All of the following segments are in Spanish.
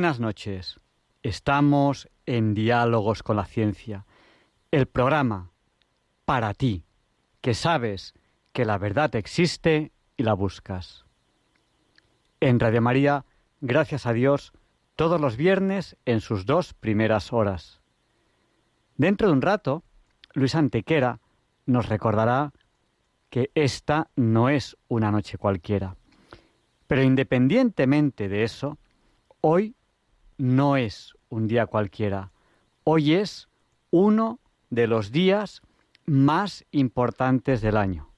Buenas noches. Estamos en Diálogos con la Ciencia, el programa para ti, que sabes que la verdad existe y la buscas. En Radio María, gracias a Dios, todos los viernes en sus dos primeras horas. Dentro de un rato, Luis Antequera nos recordará que esta no es una noche cualquiera. Pero independientemente de eso, hoy no es un día cualquiera. Hoy es uno de los días más importantes del año.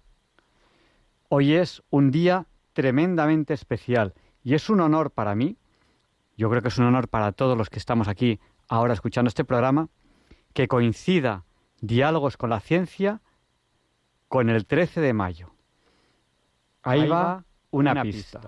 Hoy es un día tremendamente especial y es un honor para mí, yo creo que es un honor para todos los que estamos aquí ahora escuchando este programa, que coincida Diálogos con la Ciencia con el 13 de mayo. Ahí, va una, pista.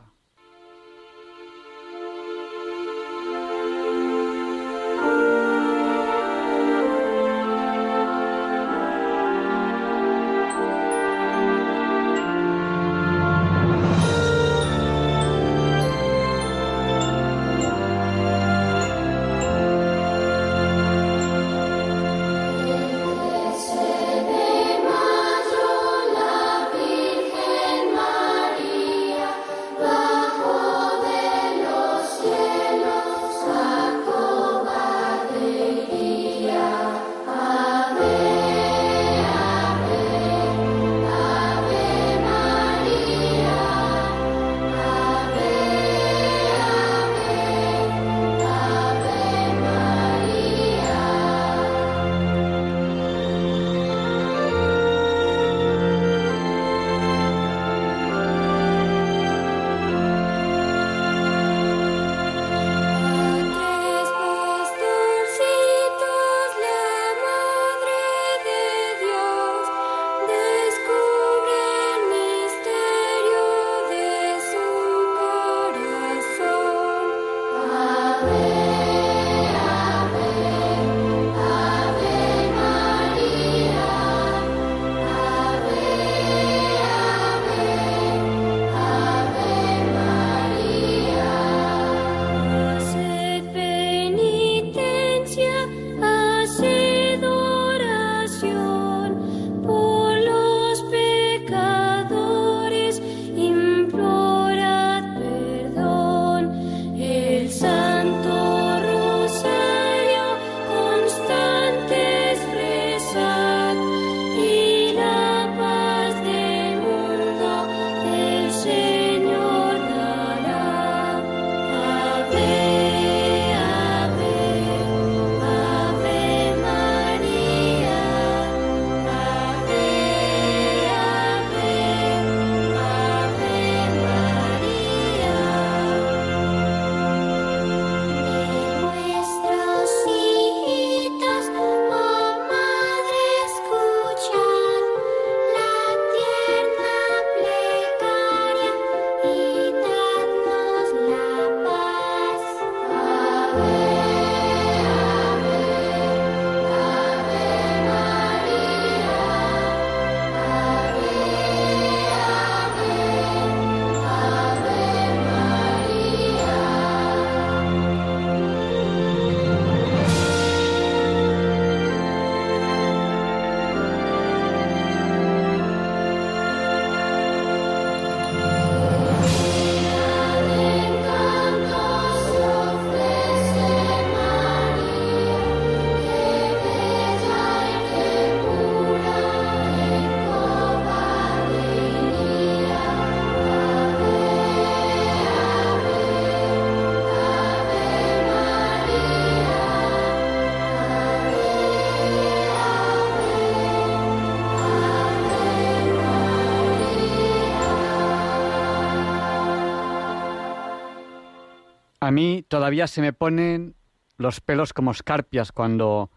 A mí todavía se me ponen los pelos como escarpias cuando,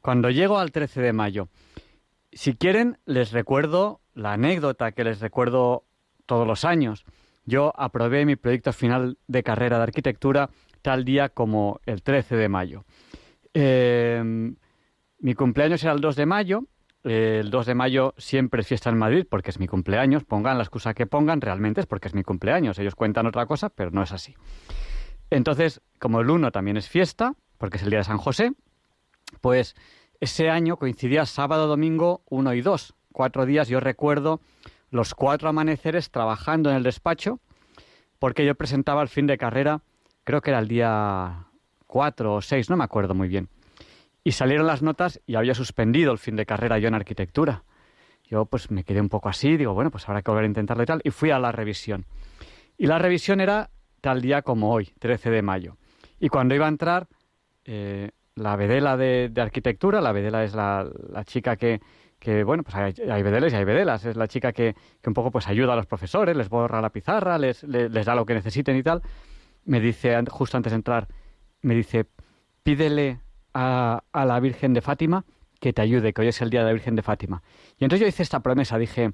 cuando llego al 13 de mayo. Si quieren, les recuerdo la anécdota que les recuerdo todos los años. Yo aprobé mi proyecto final de carrera de arquitectura tal día como el 13 de mayo. Em, mi cumpleaños era el 2 de mayo. el 2 de mayo siempre es fiesta en Madrid porque es mi cumpleaños. Pongan la excusa que pongan, realmente es porque es mi cumpleaños. Ellos cuentan otra cosa, pero no es así. Entonces, como el 1 también es fiesta, porque es el día de San José, pues ese año coincidía sábado, domingo 1 y 2. Cuatro días yo recuerdo los cuatro amaneceres trabajando en el despacho, porque yo presentaba el fin de carrera, creo que era el día 4 o 6, no me acuerdo muy bien. Y salieron las notas y había suspendido el fin de carrera yo en arquitectura. Yo pues me quedé un poco así, digo, bueno, pues habrá que volver a intentarlo y tal, y fui a la revisión. Y la revisión era tal día como hoy, 13 de mayo. Y cuando iba a entrar, eh, la vedela de, arquitectura, la vedela es la, chica que, que, bueno, pues hay, hay, vedeles y hay vedelas, es la chica que, un poco pues ayuda a los profesores, les borra la pizarra, les, les, da lo que necesiten y tal, me dice, justo antes de entrar, me dice, pídele a, a la Virgen de Fátima que te ayude, que hoy es el día de la Virgen de Fátima. Y entonces yo hice esta promesa, dije,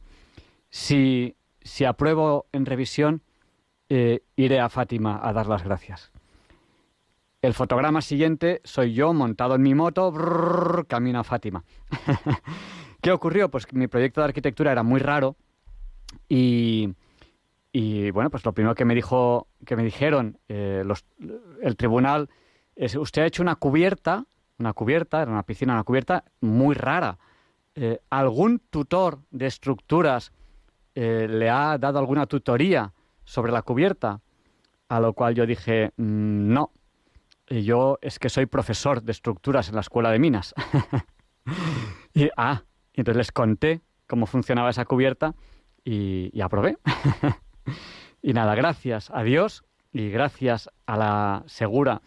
si, si apruebo en revisión, eh, iré a Fátima a dar las gracias. El fotograma siguiente soy yo montado en mi moto, camino a Fátima. ¿Qué ocurrió? Pues mi proyecto de arquitectura era muy raro y, y bueno, pues lo primero que me dijo, que me dijeron eh, el tribunal es usted ha hecho una cubierta, una cubierta, era una piscina, una cubierta muy rara. Eh, ¿Algún tutor de estructuras le ha dado alguna tutoría sobre la cubierta, a lo cual yo dije, mm, no, yo es que soy profesor de estructuras en la escuela de minas. y, ah, entonces les conté cómo funcionaba esa cubierta y, y aprobé. y nada, gracias a Dios y gracias a la segura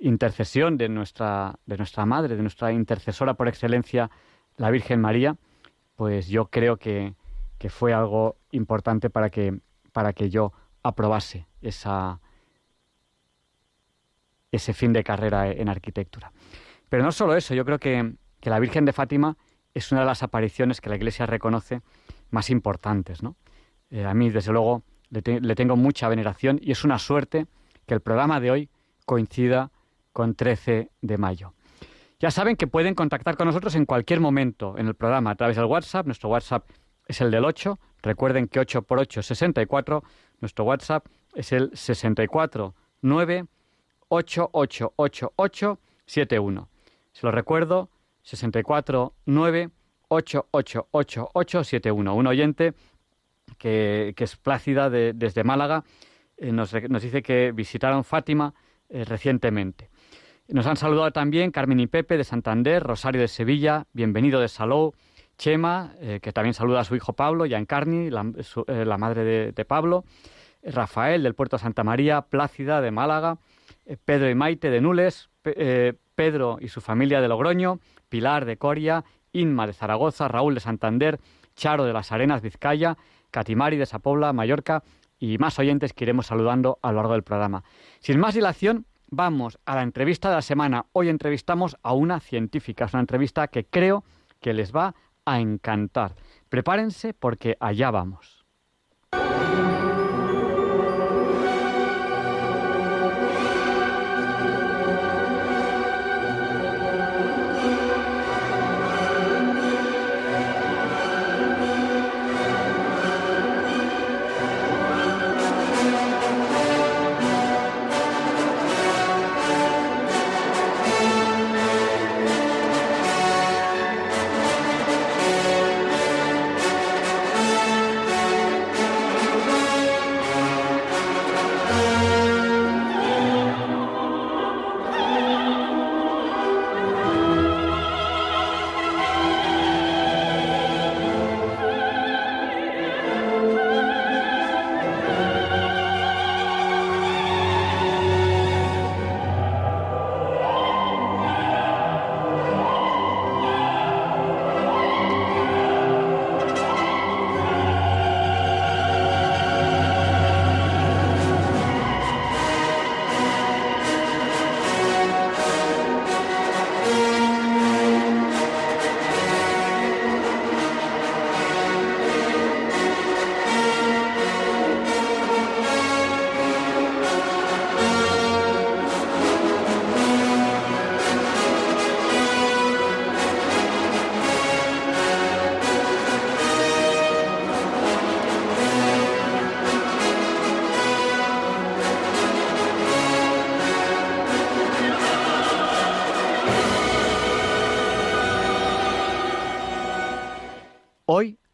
intercesión de nuestra, de nuestra madre, de nuestra intercesora por excelencia, la Virgen María, pues yo creo que, que fue algo importante para que para que yo aprobase ese fin de carrera en arquitectura. Pero no solo eso, yo creo que, la Virgen de Fátima es una de las apariciones que la Iglesia reconoce más importantes. ¿no? Eh, a mí, desde luego, le, le, tengo mucha veneración y es una suerte que el programa de hoy coincida con 13 de mayo. Ya saben que pueden contactar con nosotros en cualquier momento en el programa a través del WhatsApp. Nuestro WhatsApp es el del 8. Recuerden que 8 por 8 es 64. Nuestro WhatsApp es el 64 9 888871. Se lo recuerdo, 64 9 888871. Un oyente que, que es Plácida de, desde Málaga eh, nos, nos, dice que visitaron Fátima eh, recientemente. Nos han saludado también Carmen y Pepe de Santander, Rosario de Sevilla, bienvenido de Salou, Chema, eh, que también saluda a su hijo Pablo, Giancarni, la, eh, madre de, Pablo, Rafael del Puerto Santa María, Plácida de Málaga, eh, Pedro y Maite de Nules, Pedro y su familia de Logroño, Pilar de Coria, Inma de Zaragoza, Raúl de Santander, Charo de las Arenas, Vizcaya, Catimari de Sapobla, Mallorca y más oyentes que iremos saludando a lo largo del programa. Sin más dilación, vamos a la entrevista de la semana. Hoy entrevistamos a una científica, es una entrevista que creo que les va a encantar. Prepárense porque allá vamos.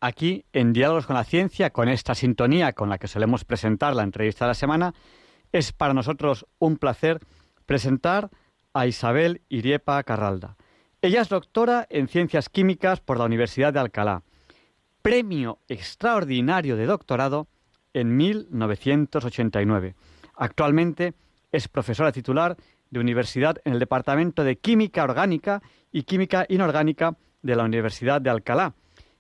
Aquí en Diálogos con la Ciencia, con esta sintonía con la que solemos presentar la entrevista de la semana, es para nosotros un placer presentar a Isabel Iriepa Carralda. Ella es doctora en Ciencias Químicas por la Universidad de Alcalá, premio extraordinario de doctorado en 1989. Actualmente es profesora titular de universidad en el Departamento de Química Orgánica y Química Inorgánica de la Universidad de Alcalá.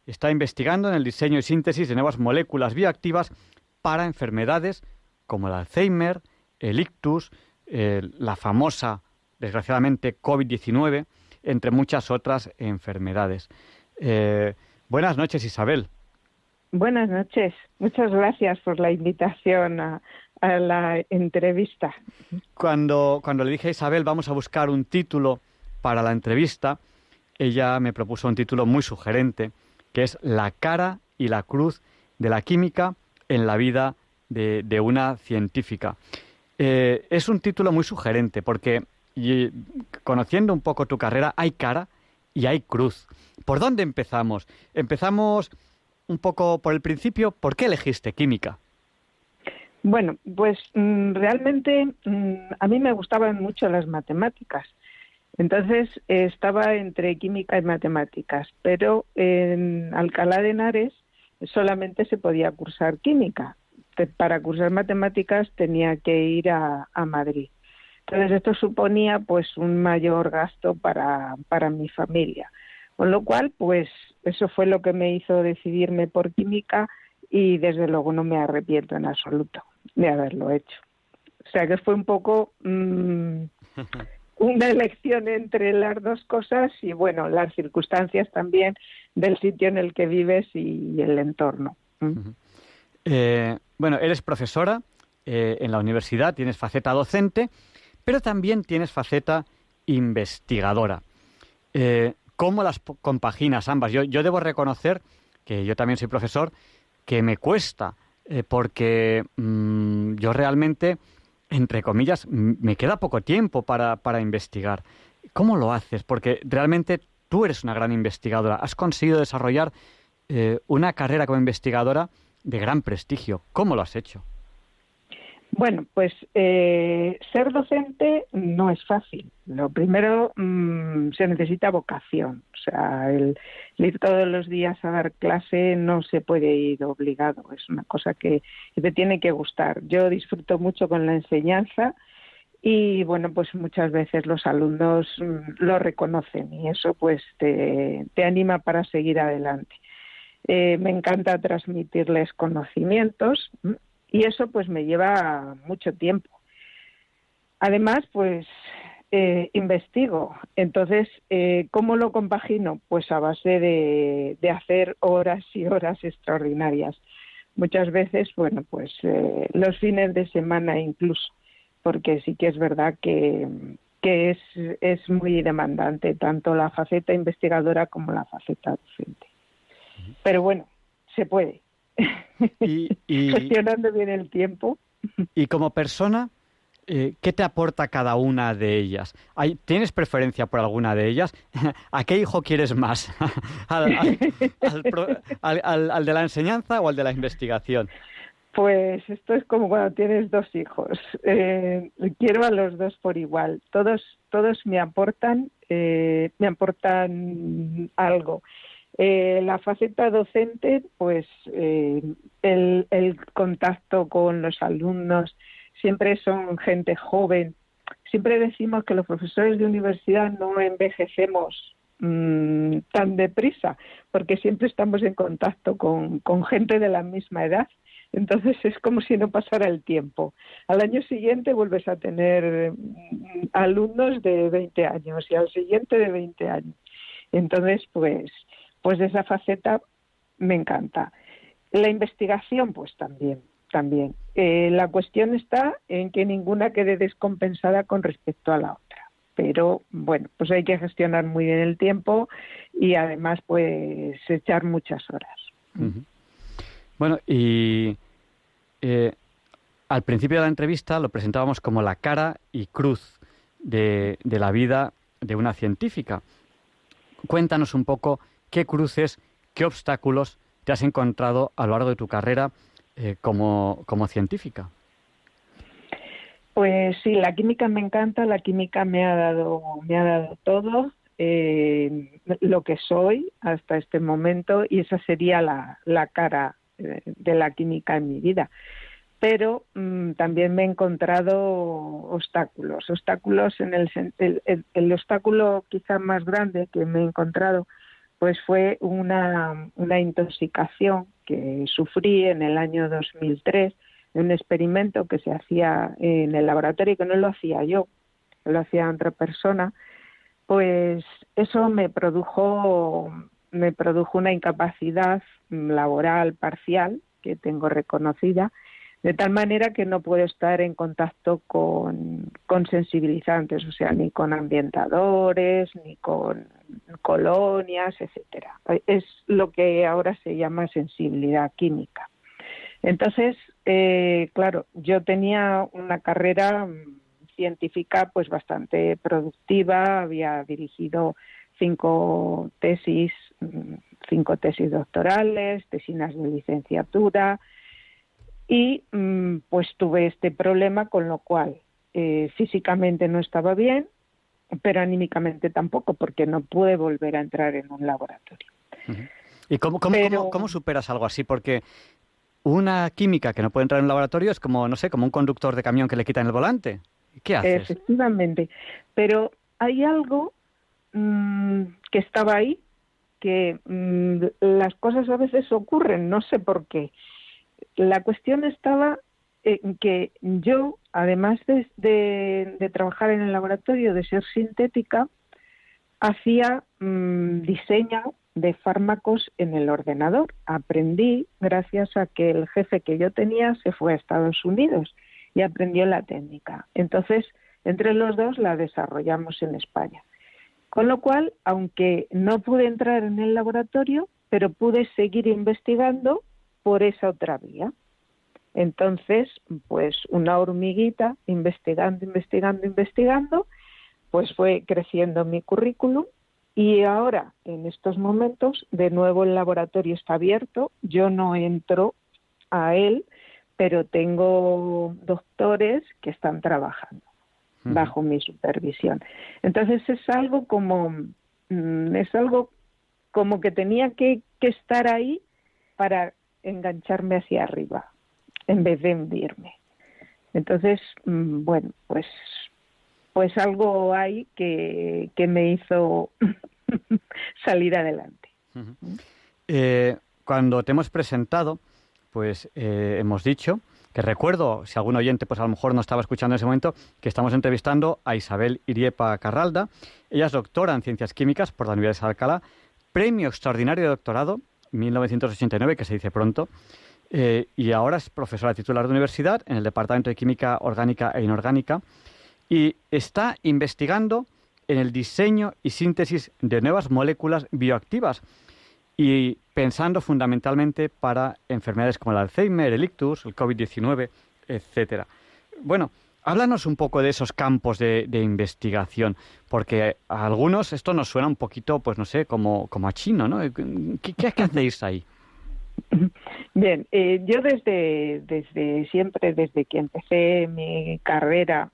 Está investigando en el diseño y síntesis de nuevas moléculas bioactivas para enfermedades como el Alzheimer, el ictus, la famosa, desgraciadamente, COVID-19, entre muchas otras enfermedades. Eh, buenas noches, Isabel. Buenas noches. Muchas gracias por la invitación a, a la entrevista. Cuando, cuando le dije a Isabel, vamos a buscar un título para la entrevista, ella me propuso un título muy sugerente, que es La cara y la cruz de la química en la vida de, una científica. Eh, es un título muy sugerente porque conociendo un poco tu carrera, hay cara y hay cruz. ¿Por dónde empezamos? Empezamos un poco por el principio. ¿Por qué elegiste química? Bueno, pues mm, realmente mm, a mí me gustaban mucho las matemáticas. Entonces estaba entre química y matemáticas, pero en Alcalá de Henares solamente se podía cursar química. Para cursar matemáticas tenía que ir a, Madrid. Entonces esto suponía pues un mayor gasto para, para mi familia. Con lo cual, pues eso fue lo que me hizo decidirme por química y desde luego no me arrepiento en absoluto de haberlo hecho. O sea que fue un poco mm, una elección entre las dos cosas y bueno, las circunstancias también del sitio en el que vives y el entorno. Mm. Eh, bueno, eres profesora eh, en la universidad, tienes faceta docente, pero también tienes faceta investigadora. Eh, ¿Cómo las compaginas ambas? Yo, yo debo reconocer que yo también soy profesor, que me cuesta porque mm, yo realmente, entre comillas, me queda poco tiempo para, para investigar. ¿Cómo lo haces? Porque realmente tú eres una gran investigadora. Has conseguido desarrollar eh, una carrera como investigadora de gran prestigio. ¿Cómo lo has hecho? Bueno, pues eh, ser docente no es fácil. Lo primero mm, se necesita vocación. O sea, el, ir todos los días a dar clase no se puede ir obligado. Es una cosa que, te tiene que gustar. Yo disfruto mucho con la enseñanza y bueno, pues muchas veces los alumnos mm, lo reconocen y eso pues te, anima para seguir adelante. Eh, me encanta transmitirles conocimientos y eso pues me lleva mucho tiempo. Además, pues eh, investigo. Entonces, eh, ¿cómo lo compagino? Pues a base de, de, hacer horas y horas extraordinarias. Muchas veces, bueno, pues eh, los fines de semana incluso, porque sí que es verdad que, que es, es muy demandante tanto la faceta investigadora como la faceta docente. Pero bueno, se puede. Y, gestionando bien el tiempo. Y como persona, eh, ¿qué te aporta cada una de ellas? ¿Tienes preferencia por alguna de ellas? ¿A qué hijo quieres más? ¿Al, de la enseñanza o al de la investigación? Pues esto es como cuando tienes dos hijos. Eh, quiero a los dos por igual. Todos, todos me aportan, eh, me aportan algo. Eh, la faceta docente, pues eh, el, contacto con los alumnos, siempre son gente joven. Siempre decimos que los profesores de universidad no envejecemos mmm, tan deprisa, porque siempre estamos en contacto con, con gente de la misma edad. Entonces es como si no pasara el tiempo. Al año siguiente vuelves a tener mm, alumnos de 20 años y al siguiente de 20 años. Entonces, pues pues esa faceta me encanta. La investigación, pues también, también. Eh, la cuestión está en que ninguna quede descompensada con respecto a la otra. Pero bueno, pues hay que gestionar muy bien el tiempo y además pues echar muchas horas. Bueno, y eh, al principio de la entrevista lo presentábamos como la cara y cruz de, de la vida de una científica. Cuéntanos un poco qué cruces, qué obstáculos te has encontrado a lo largo de tu carrera eh, como, como científica. Pues sí, la química me encanta, la química me ha dado, me ha dado todo, eh, lo que soy hasta este momento y esa sería la, la cara eh, de la química en mi vida. Pero mm, también me he encontrado obstáculos, obstáculos en el, el, el, obstáculo quizá más grande que me he encontrado pues fue una, una intoxicación que sufrí en el año 2003 un experimento que se hacía en el laboratorio, que no lo hacía yo, lo hacía otra persona, pues eso me produjo, me produjo una incapacidad laboral parcial que tengo reconocida, de tal manera que no puedo estar en contacto con, sensibilizantes, o sea, ni con ambientadores, ni con colonias, etcétera. Es lo que ahora se llama sensibilidad química. Entonces, eh, claro, yo tenía una carrera mm, científica pues bastante productiva, había dirigido cinco tesis, mm, cinco tesis doctorales, tesinas de licenciatura y mm, pues tuve este problema con lo cual eh, físicamente no estaba bien, pero anímicamente tampoco porque no pude volver a entrar en un laboratorio. ¿Y cómo, cómo, superas algo así? Porque una química que no puede entrar en un laboratorio es como, no sé, como un conductor de camión que le quitan el volante. ¿Qué haces? Efectivamente. Pero hay algo mm, que estaba ahí, que mm, las cosas a veces ocurren, no sé por qué. La cuestión estaba en que yo, además de, trabajar en el laboratorio, de ser sintética, hacía mm, diseño de fármacos en el ordenador. Aprendí gracias a que el jefe que yo tenía se fue a Estados Unidos y aprendió la técnica. Entonces, entre los dos la desarrollamos en España. Con lo cual, aunque no pude entrar en el laboratorio, pero pude seguir investigando por esa otra vía. Entonces, pues una hormiguita investigando, investigando, investigando, pues fue creciendo mi currículum y ahora, en estos momentos, de nuevo el laboratorio está abierto. Yo no entro a él, pero tengo doctores que están trabajando bajo mi supervisión. Entonces es algo como mm, es algo como que tenía que, que estar ahí para engancharme hacia arriba en vez de hundirme. Entonces, mm, bueno, pues pues algo hay que, que me hizo salir adelante. Eh, cuando te hemos presentado, pues eh, hemos dicho que recuerdo, si algún oyente pues a lo mejor no estaba escuchando en ese momento, que estamos entrevistando a Isabel Iriepa Carralda. Ella es doctora en Ciencias Químicas por la Universidad de Alcalá, premio extraordinario de doctorado 1989, que se dice pronto, eh, y ahora es profesora titular de universidad en el Departamento de Química Orgánica e Inorgánica y está investigando en el diseño y síntesis de nuevas moléculas bioactivas y pensando fundamentalmente para enfermedades como el Alzheimer, el ictus, el COVID-19, etcétera. Bueno, háblanos un poco de esos campos de, investigación, porque a algunos esto nos suena un poquito, pues no sé, como, como a chino, ¿no? ¿Qué, qué, qué hacéis ahí? Bien, eh, yo desde, desde siempre, desde que empecé mi carrera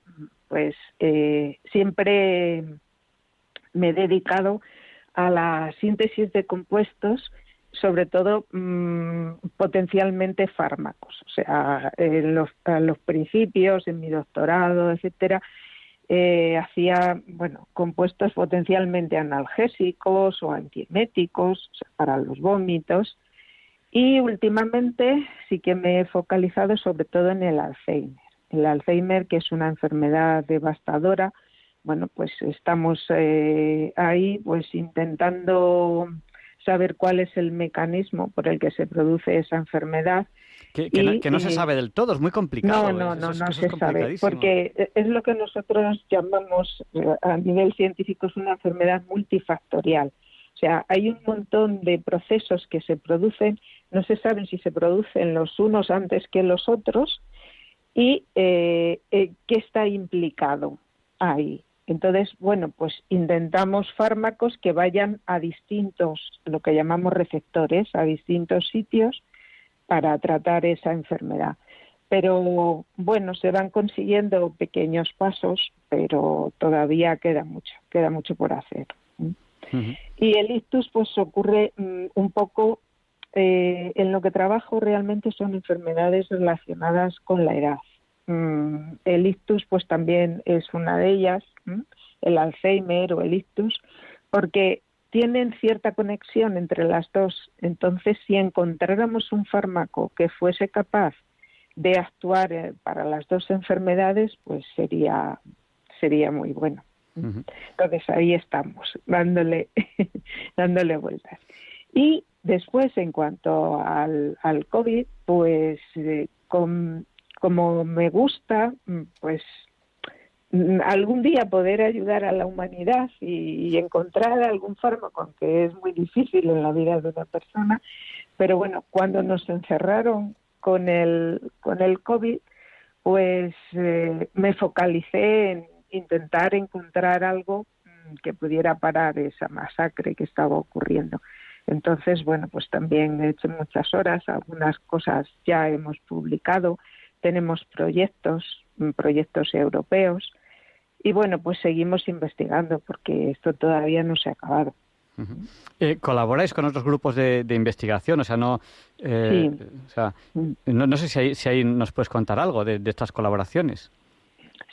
pues eh, siempre me he dedicado a la síntesis de compuestos, sobre todo mm, potencialmente fármacos. O sea, en los, principios, en mi doctorado, etcétera, eh, hacía bueno compuestos potencialmente analgésicos o antieméticos para los vómitos. Y últimamente sí que me he focalizado sobre todo en el Alzheimer. El Alzheimer, que es una enfermedad devastadora, bueno, pues estamos eh, ahí pues intentando saber cuál es el mecanismo por el que se produce esa enfermedad. Que, no, se sabe del todo, es muy complicado. No, no, no, no se sabe, porque es lo que nosotros llamamos eh, a nivel científico es una enfermedad multifactorial. O sea, hay un montón de procesos que se producen, no se sabe si se producen los unos antes que los otros, y eh, eh, qué está implicado ahí. Entonces, bueno, pues intentamos fármacos que vayan a distintos, lo que llamamos receptores, a distintos sitios para tratar esa enfermedad. Pero bueno, se van consiguiendo pequeños pasos, pero todavía queda mucho, queda mucho por hacer. Y el ictus pues ocurre mm, un poco eh, en lo que trabajo realmente son enfermedades relacionadas con la edad. Mm, el ictus pues también es una de ellas, el Alzheimer o el ictus, porque tienen cierta conexión entre las dos. Entonces, si encontráramos un fármaco que fuese capaz de actuar eh, para las dos enfermedades, pues sería sería muy bueno. Entonces ahí estamos, dándole dándole vueltas. Y después, en cuanto al, al COVID, pues eh, con, como me gusta, mm, pues mm, algún día poder ayudar a la humanidad y, encontrar algún fármaco, aunque es muy difícil en la vida de una persona, pero bueno, cuando nos encerraron con el, con el COVID, pues eh, me focalicé en intentar encontrar algo mm, que pudiera parar esa masacre que estaba ocurriendo. Entonces, bueno, pues también he hecho muchas horas, algunas cosas ya hemos publicado, tenemos proyectos, mm, proyectos europeos, y bueno, pues seguimos investigando porque esto todavía no se ha acabado. Eh, ¿Colaboráis con otros grupos de, investigación? O sea, no, eh, mm. no, sé si ahí, si ahí, nos puedes contar algo de, estas colaboraciones.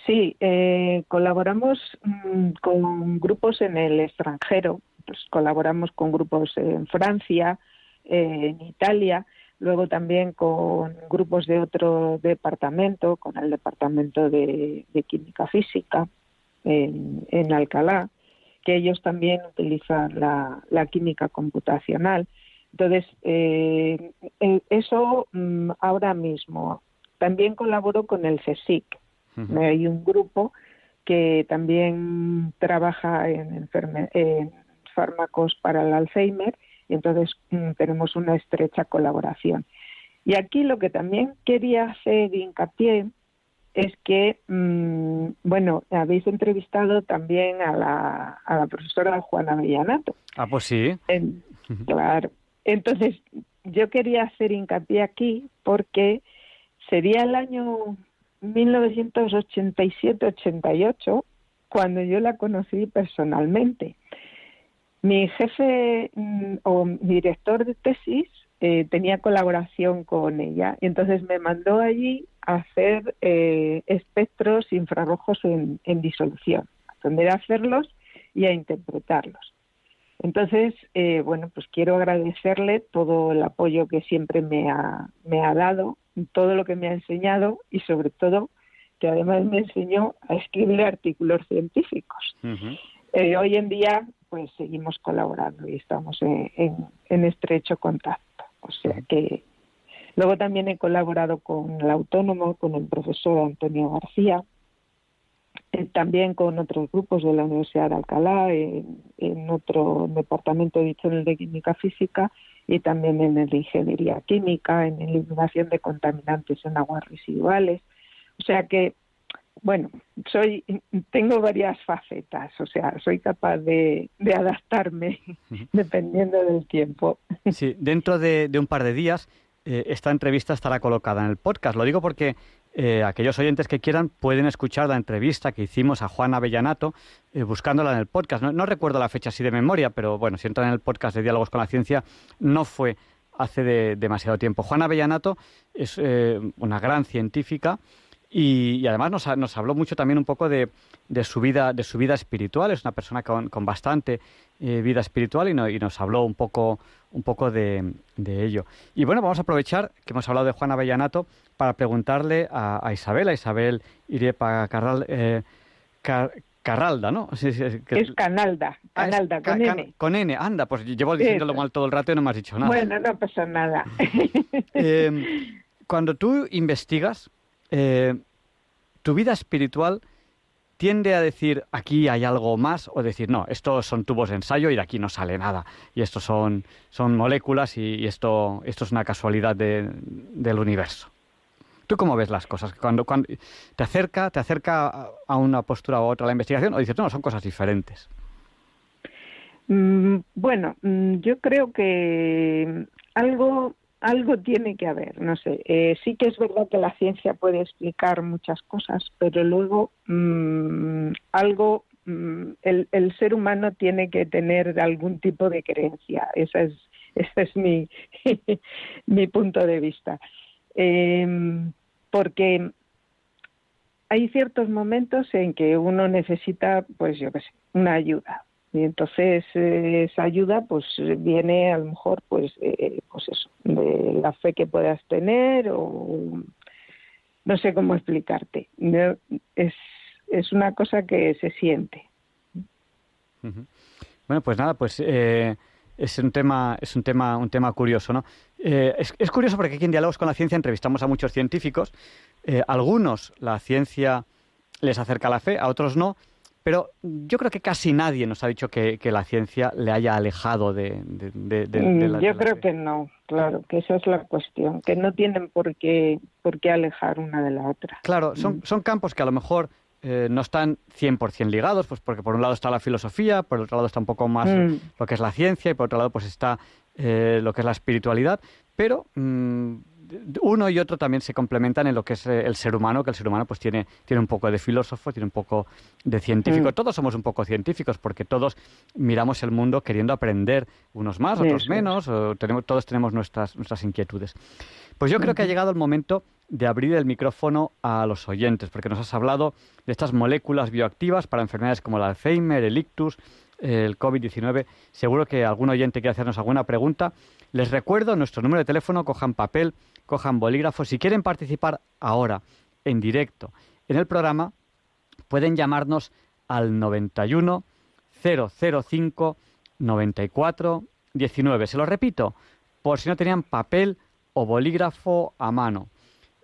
Sí, eh, colaboramos mm, con grupos en el extranjero, pues colaboramos con grupos en Francia, en Italia, luego también con grupos de otro departamento, con el departamento de, Química Física en, Alcalá, que ellos también utilizan la, química computacional. Entonces, eh, eso mm, ahora mismo. También colaboro con el CSIC. Hay un grupo que también trabaja en, en fármacos para el Alzheimer y entonces mm, tenemos una estrecha colaboración. Y aquí lo que también quería hacer hincapié es que, mm, bueno, habéis entrevistado también a la, a la profesora Juana Villanato. Ah, pues sí. claro. Entonces, yo quería hacer hincapié aquí porque sería el año 1987-88 cuando yo la conocí personalmente. Mi jefe mm, o director de tesis eh, tenía colaboración con ella, y entonces me mandó allí a hacer eh, espectros infrarrojos en, disolución, aprender a hacerlos y a interpretarlos. Entonces, eh, bueno, pues quiero agradecerle todo el apoyo que siempre me ha, me ha dado, todo lo que me ha enseñado y sobre todo que además me enseñó a escribir artículos científicos. hoy en día pues seguimos colaborando y estamos en, estrecho contacto. O sea que luego también he colaborado con el autónomo, con el profesor Antonio García, eh, también con otros grupos de la Universidad de Alcalá, en, otro departamento dicho en el de química física y también en el de ingeniería química, en eliminación de contaminantes en aguas residuales. O sea que bueno, soy, tengo varias facetas, o sea, soy capaz de, adaptarme dependiendo del tiempo. Sí, dentro de, un par de días eh, esta entrevista estará colocada en el podcast. Lo digo porque eh, aquellos oyentes que quieran pueden escuchar la entrevista que hicimos a Juan Avellanato eh, buscándola en el podcast. No, recuerdo la fecha así de memoria, pero bueno, si entran en el podcast de Diálogos con la Ciencia, no fue hace demasiado tiempo. Juan Avellanato es una gran científica y, además nos, nos, habló mucho también un poco de, de, su, vida, de su vida espiritual. Es una persona con, con bastante eh, vida espiritual y, y, nos habló un poco, un poco de, de, ello. Y bueno, vamos a aprovechar que hemos hablado de Juan Avellanato para preguntarle a, Isabel, a Isabel Irepa Carral, eh, Carralda, ¿no? es Canalda, ah, Canalda, con N. Con N, anda, pues llevo diciéndolo mal todo el rato y no me has dicho nada. Bueno, no pasa nada. Eh, cuando tú investigas, eh, ¿tu vida espiritual tiende a decir aquí hay algo más o decir no, estos son tubos de ensayo y de aquí no sale nada y estos son, son moléculas y, esto, esto es una casualidad del universo? ¿Tú cómo ves las cosas? Cuando, cuando te acerca, te acerca a una postura u otra la investigación o dices, no, son cosas diferentes. Mm, bueno, mm, yo creo que algo algo tiene que haber, no sé. Eh, sí que es verdad que la ciencia puede explicar muchas cosas, pero luego mm, algo, el, el, ser humano tiene que tener algún tipo de creencia. Esa es, ese es mi, mi punto de vista. Em, porque hay ciertos momentos en que uno necesita, pues yo qué sé, una ayuda. Y entonces eh, esa ayuda pues viene a lo mejor pues, eh, pues eso, de la fe que puedas tener o no sé cómo explicarte. es, es una cosa que se siente. Bueno, pues nada, pues eh, es un tema, es un tema, un tema curioso, ¿no? Eh, es, curioso porque aquí en Diálogos con la Ciencia entrevistamos a muchos científicos. Algunos la ciencia les acerca la fe, a otros no, pero yo creo que casi nadie nos ha dicho que, la ciencia le haya alejado de, mm, la Yo creo que no, claro, que esa es la cuestión, que no tienen por qué, por qué alejar una de la otra. Claro, son, mm. son campos que a lo mejor eh, no están 100% ligados, pues porque por un lado está la filosofía, por otro lado está un poco más mm. lo que es la ciencia y por otro lado pues está eh, lo que es la espiritualidad, pero mm, uno y otro también se complementan en lo que es eh, el ser humano, que el ser humano pues tiene, tiene un poco de filósofo, tiene un poco de científico. Mm. Todos somos un poco científicos porque todos miramos el mundo queriendo aprender, unos más, otros menos, tenemos, todos tenemos nuestras, nuestras inquietudes. Pues yo creo que ha llegado el momento de abrir el micrófono a los oyentes, porque nos has hablado de estas moléculas bioactivas para enfermedades como el Alzheimer, el ictus, el COVID-19. Seguro que algún oyente quiere hacernos alguna pregunta. Les recuerdo nuestro número de teléfono, cojan papel, cojan bolígrafo. Si quieren participar ahora, en directo, en el programa, pueden llamarnos al 91 005 94 19. Se lo repito, por si no tenían papel o bolígrafo a mano.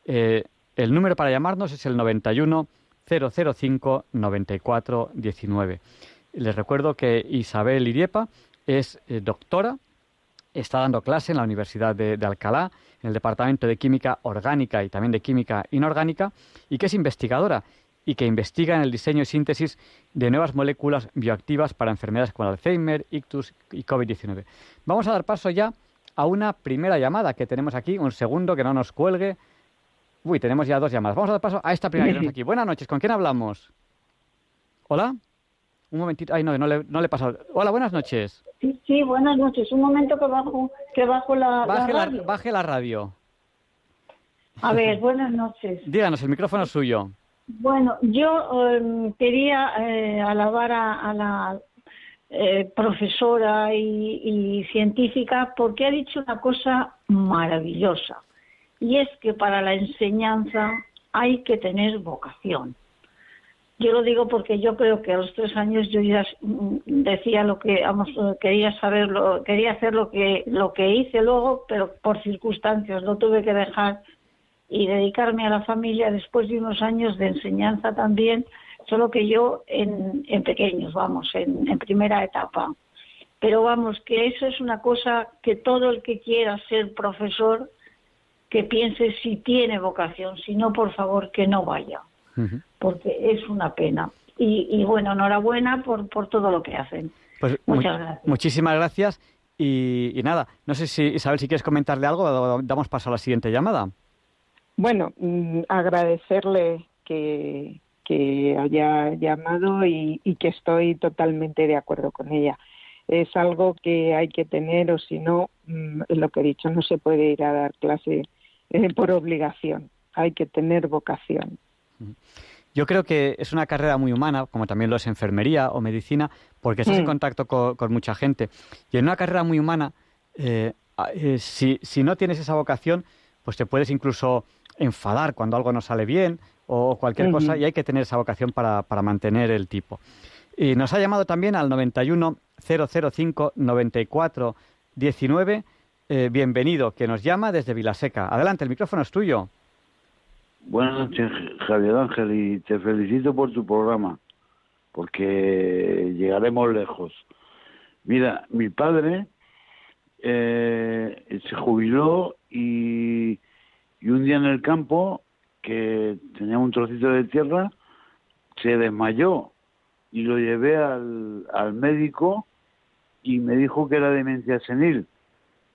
Eh, el número para llamarnos es el 91 005 94 19. Les recuerdo que Isabel Iriepa es eh, doctora, está dando clase en la Universidad de, Alcalá, en el Departamento de Química Orgánica y también de Química Inorgánica, y que es investigadora y que investiga en el diseño y síntesis de nuevas moléculas bioactivas para enfermedades como Alzheimer, ictus y COVID-19. Vamos a dar paso ya a una primera llamada que tenemos aquí, un segundo que no nos cuelgue. Uy, tenemos ya dos llamadas. Vamos a dar paso a esta primera que tenemos aquí. Buenas noches, ¿con quién hablamos? ¿Hola? Un momentito. Ay, no, no le, no le he pasado. Hola, buenas noches. Sí, sí, buenas noches. Un momento que bajo, que bajo la, baje la radio. baje la radio. A ver, buenas noches. Díganos, el micrófono es suyo. Bueno, yo em, quería eh, alabar a la eh, profesora y, científica porque ha dicho una cosa maravillosa y es que para la enseñanza hay que tener vocación. Yo lo digo porque yo creo que a los tres años yo ya mm, decía lo que, quería saber, quería hacer lo que, lo que hice luego, pero por circunstancias lo tuve que dejar y dedicarme a la familia después de unos años de enseñanza también solo que yo en, pequeños, vamos, en, primera etapa. Pero vamos, que eso es una cosa que todo el que quiera ser profesor, que piense si tiene vocación, si no, por favor, que no vaya, porque es una pena. Y, bueno, enhorabuena por, por todo lo que hacen. Pues Muchas gracias. Muchísimas gracias. Y, nada, no sé si Isabel, si quieres comentarle algo, damos paso a la siguiente llamada. Bueno, mm, agradecerle que, que haya llamado y, que estoy totalmente de acuerdo con ella. Es algo que hay que tener o si no, mm, lo que he dicho, no se puede ir a dar clase eh, por obligación, hay que tener vocación. Yo creo que es una carrera muy humana, como también lo es enfermería o medicina, porque estás en mm. contacto con, mucha gente. Y en una carrera muy humana, eh, eh, si, si no tienes esa vocación, pues te puedes incluso enfadar cuando algo no sale bien o cualquier cosa y hay que tener esa vocación para, para mantener el tipo. Y nos ha llamado también al 91 005 94 19. bienvenido, que nos llama desde Vilaseca. Adelante, el micrófono es tuyo. Buenas noches, Javier Ángel, y te felicito por tu programa, porque llegaremos lejos. Mira, mi padre eh, se jubiló y, y un día en el campo que tenía un trocito de tierra, se desmayó y lo llevé al, al médico y me dijo que era demencia senil.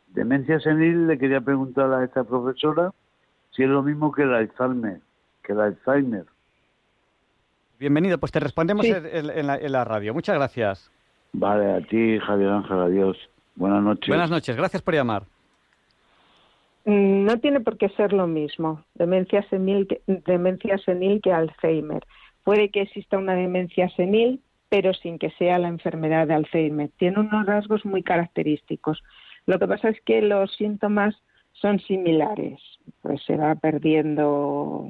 Demencia senil le quería preguntar a esta profesora si es lo mismo que el Alzheimer, que el Alzheimer. Bienvenido, pues te respondemos en, la, radio. Muchas gracias. Vale, a ti, Javier Ángel, adiós. Buenas noches. Buenas noches, gracias por llamar. Mm, no tiene por qué ser lo mismo, demencia senil demencia senil que Alzheimer. Puede que exista una demencia senil, pero sin que sea la enfermedad de Alzheimer. Tiene unos rasgos muy característicos. Lo que pasa es que los síntomas son similares, pues se va perdiendo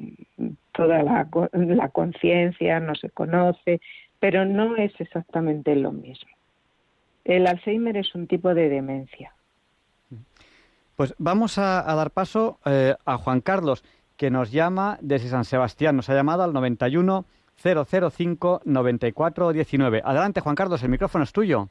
toda la, la conciencia, no se conoce, pero no es exactamente lo mismo. El Alzheimer es un tipo de demencia. Pues vamos a, dar paso eh, a Juan Carlos, que nos llama desde San Sebastián. Nos ha llamado al 91 005 9419. Adelante, Juan Carlos, el micrófono es tuyo.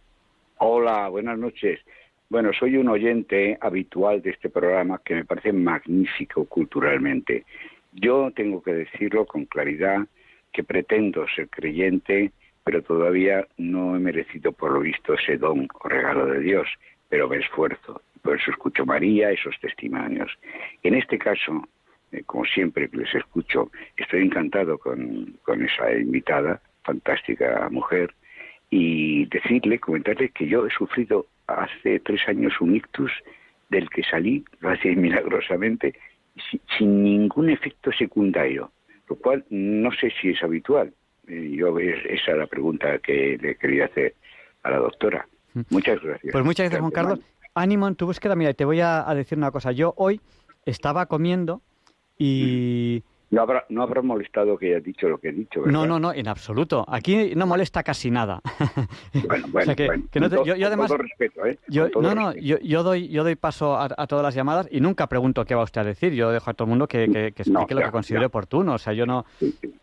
Hola, buenas noches. Bueno, soy un oyente habitual de este programa que me parece magnífico culturalmente. Yo tengo que decirlo con claridad que pretendo ser creyente, pero todavía no he merecido por lo visto ese don o regalo de Dios, pero me esfuerzo. Por eso escucho María, esos testimonios. En este caso, eh, como siempre que les escucho, estoy encantado con, con esa invitada, fantástica mujer, y decirle, comentarle que yo he sufrido hace tres años un ictus del que salí, gracias milagrosamente, sin, ningún efecto secundario, lo cual no sé si es habitual. Eh, yo esa es la pregunta que le quería hacer a la doctora. Mm. Muchas gracias. Pues muchas gracias, Juan Carlos. Ánimo en tu búsqueda. Mira, te voy a decir una cosa. Yo hoy estaba comiendo y... No habrá, no habrá molestado que haya dicho lo que he dicho, No, no, no, en absoluto. Aquí no molesta casi nada. Bueno, bueno, yo, además, todo respeto, ¿eh? Yo, no, no, yo, doy, yo doy paso a, todas las llamadas y nunca pregunto qué va usted a decir. Yo dejo a todo el mundo que, que, explique lo que considere oportuno. O sea, yo no...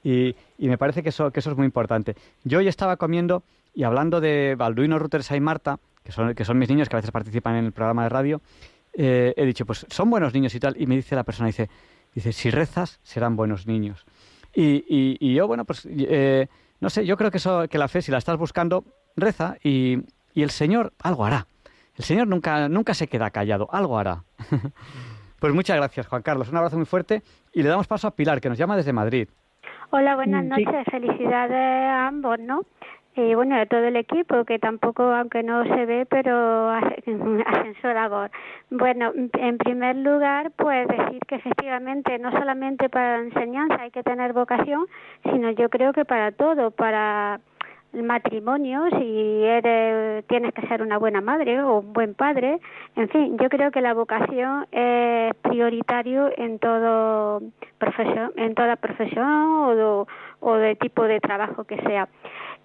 Y, y me parece que eso, que eso es muy importante. Yo hoy estaba comiendo y hablando de Balduino, Rutersa y Marta, que son, que son mis niños que a veces participan en el programa de radio, eh, he dicho, pues son buenos niños y tal. Y me dice la persona, dice, Dice, si rezas, serán buenos niños. Y, y, yo, bueno, pues, eh, no sé, yo creo que, eso, que la fe, si la estás buscando, reza y, y el Señor algo hará. El Señor nunca, nunca se queda callado, algo hará. pues muchas gracias, Juan Carlos. Un abrazo muy fuerte y le damos paso a Pilar, que nos llama desde Madrid. Hola, buenas noches. Felicidades a ambos, ¿no? Y bueno, a todo el equipo, que tampoco, aunque no se ve, pero labor. Bueno, en primer lugar, pues decir que efectivamente no solamente para la enseñanza hay que tener vocación, sino yo creo que para todo, para el matrimonio, si eres, tienes que ser una buena madre o un buen padre, en fin, yo creo que la vocación es prioritario en todo profesión, en toda profesión o, o de tipo de trabajo que sea.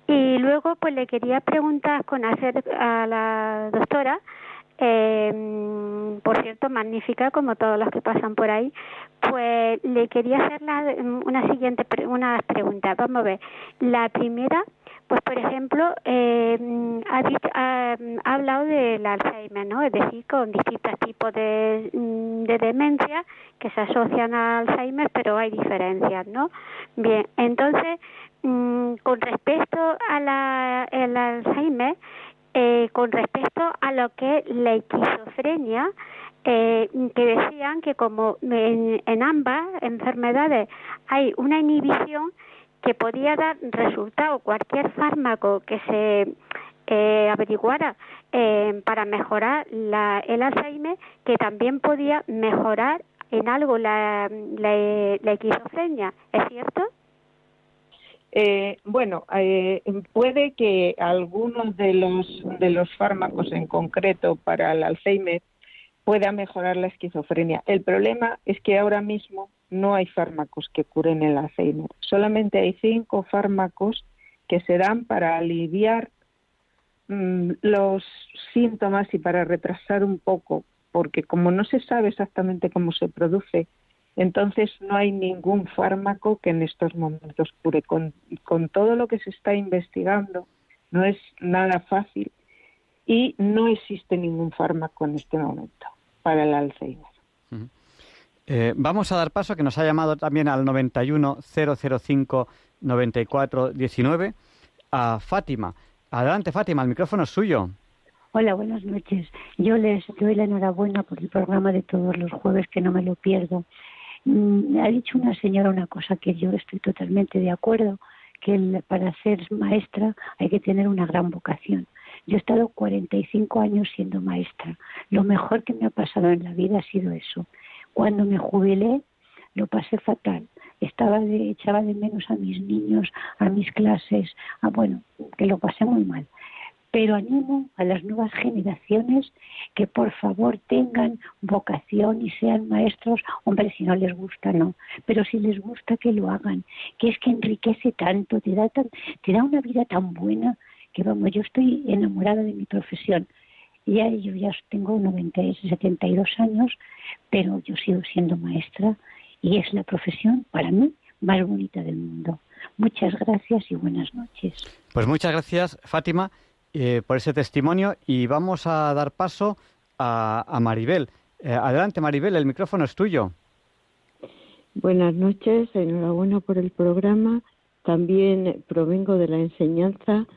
Y luego, pues le quería preguntar con hacer a la doctora, eh, por cierto, magnífica como todos los que pasan por ahí, pues le quería hacer la, una siguiente unas preguntas. Vamos a ver. La primera, pues por ejemplo, eh, ha, ha, hablado del Alzheimer, ¿no? Es decir, con distintos tipos de, de demencia que se asocian al Alzheimer, pero hay diferencias, ¿no? Bien, entonces Mm, con respecto a la, Alzheimer, eh, con respecto a lo que es la esquizofrenia, eh, que decían que como en, en, ambas enfermedades hay una inhibición que podía dar resultado cualquier fármaco que se eh, averiguara eh, para mejorar la, el Alzheimer, que también podía mejorar en algo la, la, la esquizofrenia, ¿es cierto? Eh, bueno, eh, puede que algunos de los, de los fármacos en concreto para el Alzheimer pueda mejorar la esquizofrenia. El problema es que ahora mismo no hay fármacos que curen el Alzheimer. Solamente hay cinco fármacos que se dan para aliviar mm, los síntomas y para retrasar un poco, porque como no se sabe exactamente cómo se produce, entonces no hay ningún fármaco que en estos momentos cure. Con, todo lo que se está investigando no es nada fácil y no existe ningún fármaco en este momento para el Alzheimer. Eh, vamos a dar paso, que nos ha llamado también al 91-005-9419, a Fátima. Adelante, Fátima, el micrófono es suyo. Hola, buenas noches. Yo les doy la enhorabuena por el programa de todos los jueves, que no me lo pierdo. Mm, ha dicho una señora una cosa que yo estoy totalmente de acuerdo, que para ser maestra hay que tener una gran vocación. Yo he estado 45 años siendo maestra. Lo mejor que me ha pasado en la vida ha sido eso. Cuando me jubilé, lo pasé fatal. Estaba de, echaba de menos a mis niños, a mis clases, a, bueno, que lo pasé muy mal pero animo a las nuevas generaciones que por favor tengan vocación y sean maestros, hombre, si no les gusta, no, pero si les gusta que lo hagan, que es que enriquece tanto, te da, tan, te da una vida tan buena, que vamos, yo estoy enamorada de mi profesión. Ya yo ya tengo 90, 72 años, pero yo sigo siendo maestra y es la profesión para mí más bonita del mundo. Muchas gracias y buenas noches. Pues muchas gracias, Fátima. Eh, por ese testimonio y vamos a dar paso a, Maribel. Eh, adelante, Maribel, el micrófono es tuyo. Buenas noches, enhorabuena por el programa. También provengo de la enseñanza.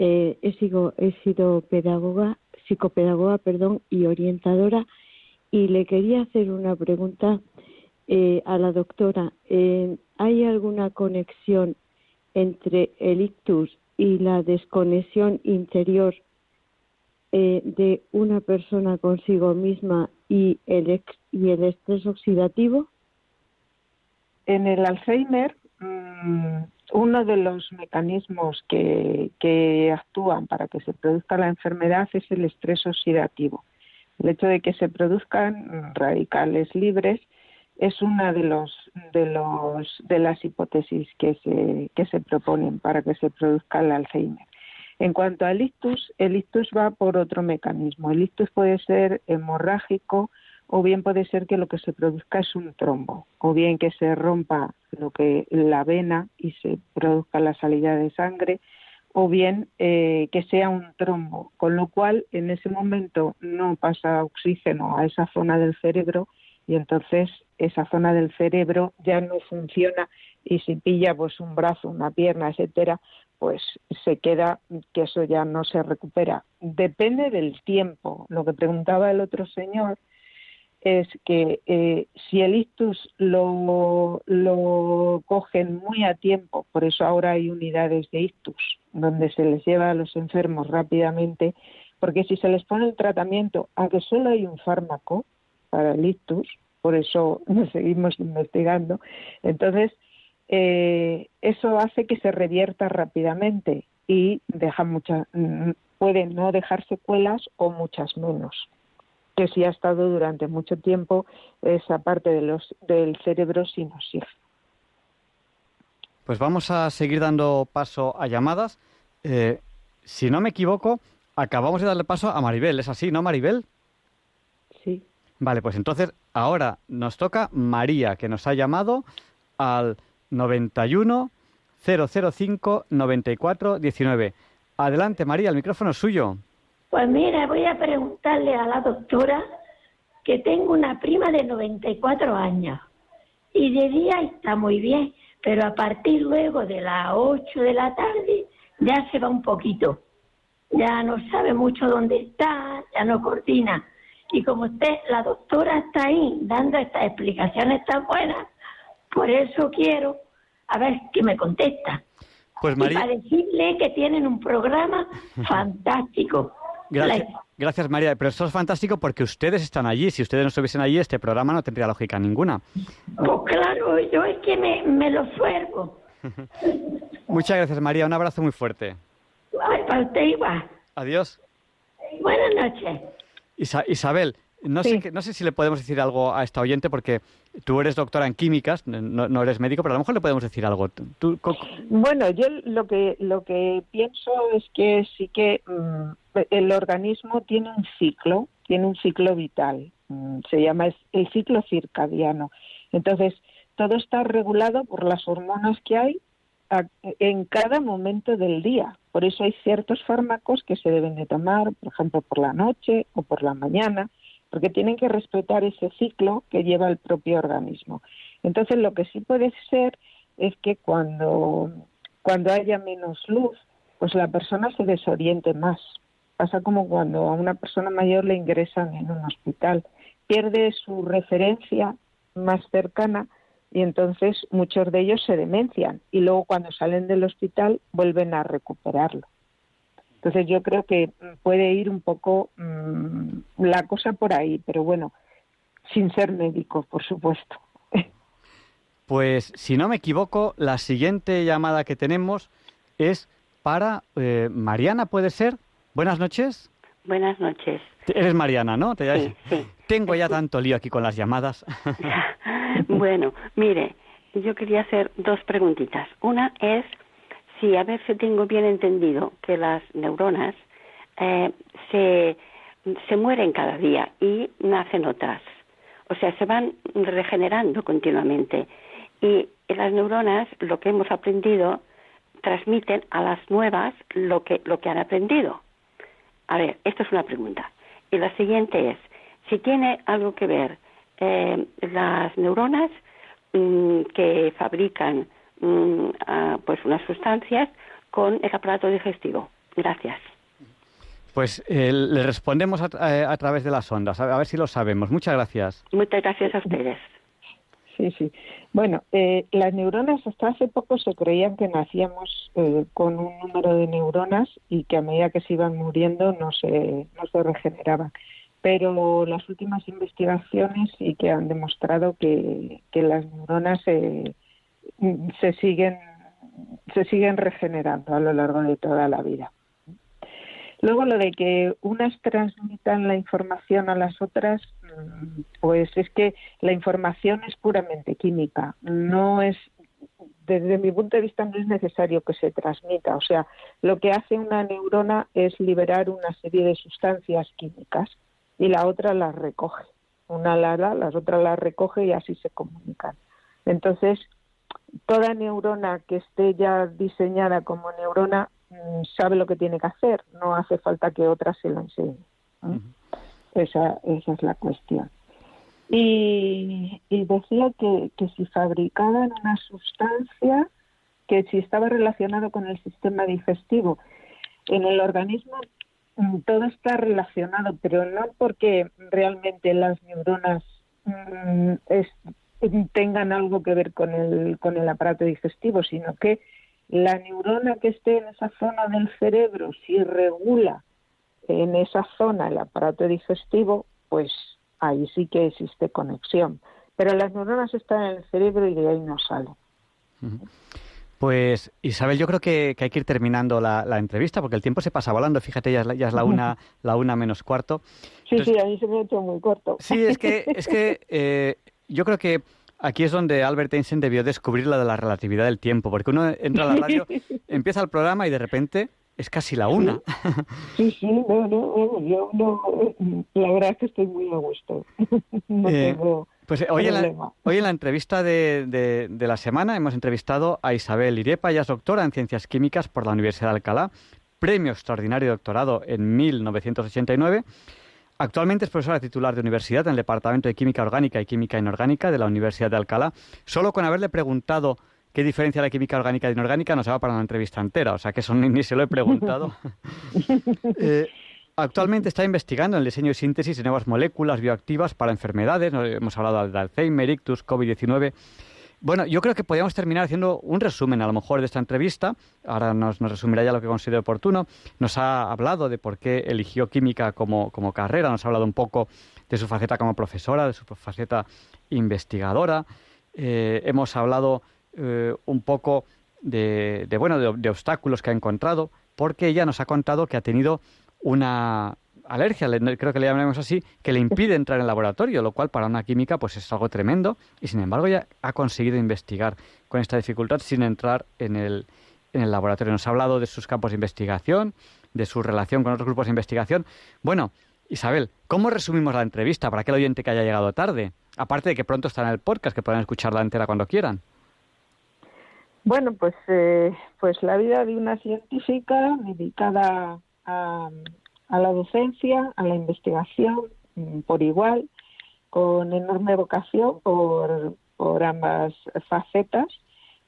Eh, he, sido, he sido pedagoga, psicopedagoga, perdón, y orientadora. Y le quería hacer una pregunta a la doctora. ¿Hay alguna conexión entre el ictus y la desconexión interior eh, de una persona consigo misma y el, y el estrés oxidativo? En el Alzheimer, mm, uno de los mecanismos que, que actúan para que se produzca la enfermedad es el estrés oxidativo. El hecho de que se produzcan radicales libres es una de los de los de las hipótesis que se que se proponen para que se produzca el Alzheimer. En cuanto al ictus, el ictus va por otro mecanismo. El ictus puede ser hemorrágico o bien puede ser que lo que se produzca es un trombo, o bien que se rompa lo que la vena y se produzca la salida de sangre, o bien eh, que sea un trombo, con lo cual en ese momento no pasa oxígeno a esa zona del cerebro y entonces esa zona del cerebro ya no funciona y si pilla pues un brazo, una pierna, etcétera, pues se queda que eso ya no se recupera. Depende del tiempo. Lo que preguntaba el otro señor es que eh, si el ictus lo, lo cogen muy a tiempo, por eso ahora hay unidades de ictus donde se les lleva a los enfermos rápidamente, porque si se les pone el tratamiento, aunque solo hay un fármaco, para el ictus, por eso nos seguimos investigando. Entonces, eh, eso hace que se revierta rápidamente y deja muchas, mm, puede no dejar secuelas o muchas menos que si ha estado durante mucho tiempo esa parte de los, del cerebro sin oxígeno. Pues vamos a seguir dando paso a llamadas. Eh, si no me equivoco, acabamos de darle paso a Maribel. ¿Es así, no, Maribel? Sí. Vale, pues entonces ahora nos toca María, que nos ha llamado al 91 005 94 19. Adelante, María, el micrófono es suyo. Pues mira, voy a preguntarle a la doctora que tengo una prima de 94 años y de día está muy bien, pero a partir luego de las 8 de la tarde ya se va un poquito. Ya no sabe mucho dónde está, ya no coordina y como usted, la doctora está ahí dando estas explicaciones tan buenas, por eso quiero a ver qué me contesta. Pues María... para decirle que tienen un programa fantástico. Gracias, María. Pero eso es fantástico porque ustedes están allí. Si ustedes no estuviesen allí, este programa no tendría lógica ninguna. Pues claro, yo es que me, me lo suergo. Muchas gracias, María. Un abrazo muy fuerte. Ay, para usted igual. Adiós. Buenas noches. Isabel, no, sé, no sé si le podemos decir algo a esta oyente porque tú eres doctora en químicas, no, eres médico, pero a lo mejor le podemos decir algo. bueno, yo lo que, lo que pienso es que sí que mm, el organismo tiene un ciclo, tiene un ciclo vital, mm, se llama el ciclo circadiano. Entonces, todo está regulado por las hormonas que hay en cada momento del día. Por eso hay ciertos fármacos que se deben de tomar, por ejemplo, por la noche o por la mañana, porque tienen que respetar ese ciclo que lleva el propio organismo. Entonces, lo que sí puede ser es que cuando, cuando haya menos luz, pues la persona se desoriente más. Pasa como cuando a una persona mayor le ingresan en un hospital. Pierde su referencia más cercana y entonces muchos de ellos se demencian y luego cuando salen del hospital vuelven a recuperarlo. Entonces yo creo que puede ir un poco mm, la cosa por ahí, pero bueno, sin ser médico, por supuesto. Pues si no me equivoco, la siguiente llamada que tenemos es para eh, Mariana, ¿puede ser? Buenas noches. Buenas noches. Eres Mariana, ¿no? Sí, sí. Tengo ya tanto lío aquí con las llamadas. bueno, mire, yo quería hacer dos preguntitas. Una es si a ver si tengo bien entendido que las neuronas eh, se, se mueren cada día y nacen otras. O sea, se van regenerando continuamente. Y las neuronas, lo que hemos aprendido, transmiten a las nuevas lo que, lo que han aprendido. A ver, esto es una pregunta. Y la siguiente es, si tiene algo que ver eh, las neuronas mm, que fabrican mm, pues unas sustancias con el aparato digestivo. Gracias. Pues eh, le respondemos a, a, través de las ondas, a ver si lo sabemos. Muchas gracias. Muchas gracias a ustedes. Sí, sí. Bueno, eh, las neuronas hasta hace poco se creían que nacíamos eh, con un número de neuronas y que a medida que se iban muriendo no se, no se regeneraban. Pero las últimas investigaciones sí que han demostrado que, que las neuronas se, se siguen se siguen regenerando a lo largo de toda la vida. Luego lo de que unas transmitan la información a las otras, mm, pues es que la información es puramente química, no es desde mi punto de vista no es necesario que se transmita, o sea, lo que hace una neurona es liberar una serie de sustancias químicas y la otra las recoge. Una la da, las otras las recoge y así se comunican. Entonces, toda neurona que esté ya diseñada como neurona Mm, sabe lo que tiene que hacer, no hace falta que otra se lo enseñe. esa, esa es la cuestión. Y, decía que, que si fabricaban una sustancia que si estaba relacionado con el sistema digestivo. En el organismo mm, todo está relacionado, pero no porque realmente las neuronas mm, tengan algo que ver con el, con el aparato digestivo, sino que la neurona que esté en esa zona del cerebro, si regula en esa zona el aparato digestivo, pues ahí sí que existe conexión. Pero las neuronas están en el cerebro y de ahí no salen. Pues Isabel, yo creo que, hay que ir terminando la, entrevista porque el tiempo se pasa volando. Fíjate, ya es la, ya es la una, la una menos cuarto. Sí, sí, a mí se me ha hecho muy corto. Sí, es que, es que eh, yo creo que Aquí es donde Albert Einstein debió descubrir la de la relatividad del tiempo, porque uno entra a la radio, empieza el programa y de repente es casi la una. Sí, sí, no, no, yo no, la verdad es que estoy muy a gusto. No eh, pues hoy en, la, hoy en la entrevista de, de, de, la semana hemos entrevistado a Isabel Irepa, ella es doctora en Ciencias Químicas por la Universidad de Alcalá, premio extraordinario doctorado en 1989 Actualmente es profesora titular de universidad en el Departamento de Química Orgánica y Química Inorgánica de la Universidad de Alcalá. Solo con haberle preguntado qué diferencia la química orgánica de inorgánica nos va para una entrevista entera, o sea que eso ni, se lo he preguntado. Eh, actualmente está investigando en el diseño y síntesis de nuevas moléculas bioactivas para enfermedades, hemos hablado de Alzheimer, ictus, COVID-19 bueno, yo creo que podríamos terminar haciendo un resumen a lo mejor de esta entrevista. Ahora nos, resumirá ya lo que considero oportuno. Nos ha hablado de por qué eligió química como, carrera, nos ha hablado un poco de su faceta como profesora, de su faceta investigadora. Eh, hemos hablado eh, un poco de, bueno, de obstáculos que ha encontrado, porque ella nos ha contado que ha tenido una alergia, creo que le llamamos así, que le impide entrar en el laboratorio, lo cual para una química pues es algo tremendo y sin embargo ya ha conseguido investigar con esta dificultad sin entrar en el, en el laboratorio. Nos ha hablado de sus campos de investigación, de su relación con otros grupos de investigación. Bueno, Isabel, ¿cómo resumimos la entrevista para aquel oyente que haya llegado tarde? Aparte de que pronto está en el podcast, que puedan escucharla entera cuando quieran. Bueno, pues, eh, pues la vida de una científica dedicada a, a la docencia, a la investigación, mm, por igual, con enorme vocación por, ambas facetas,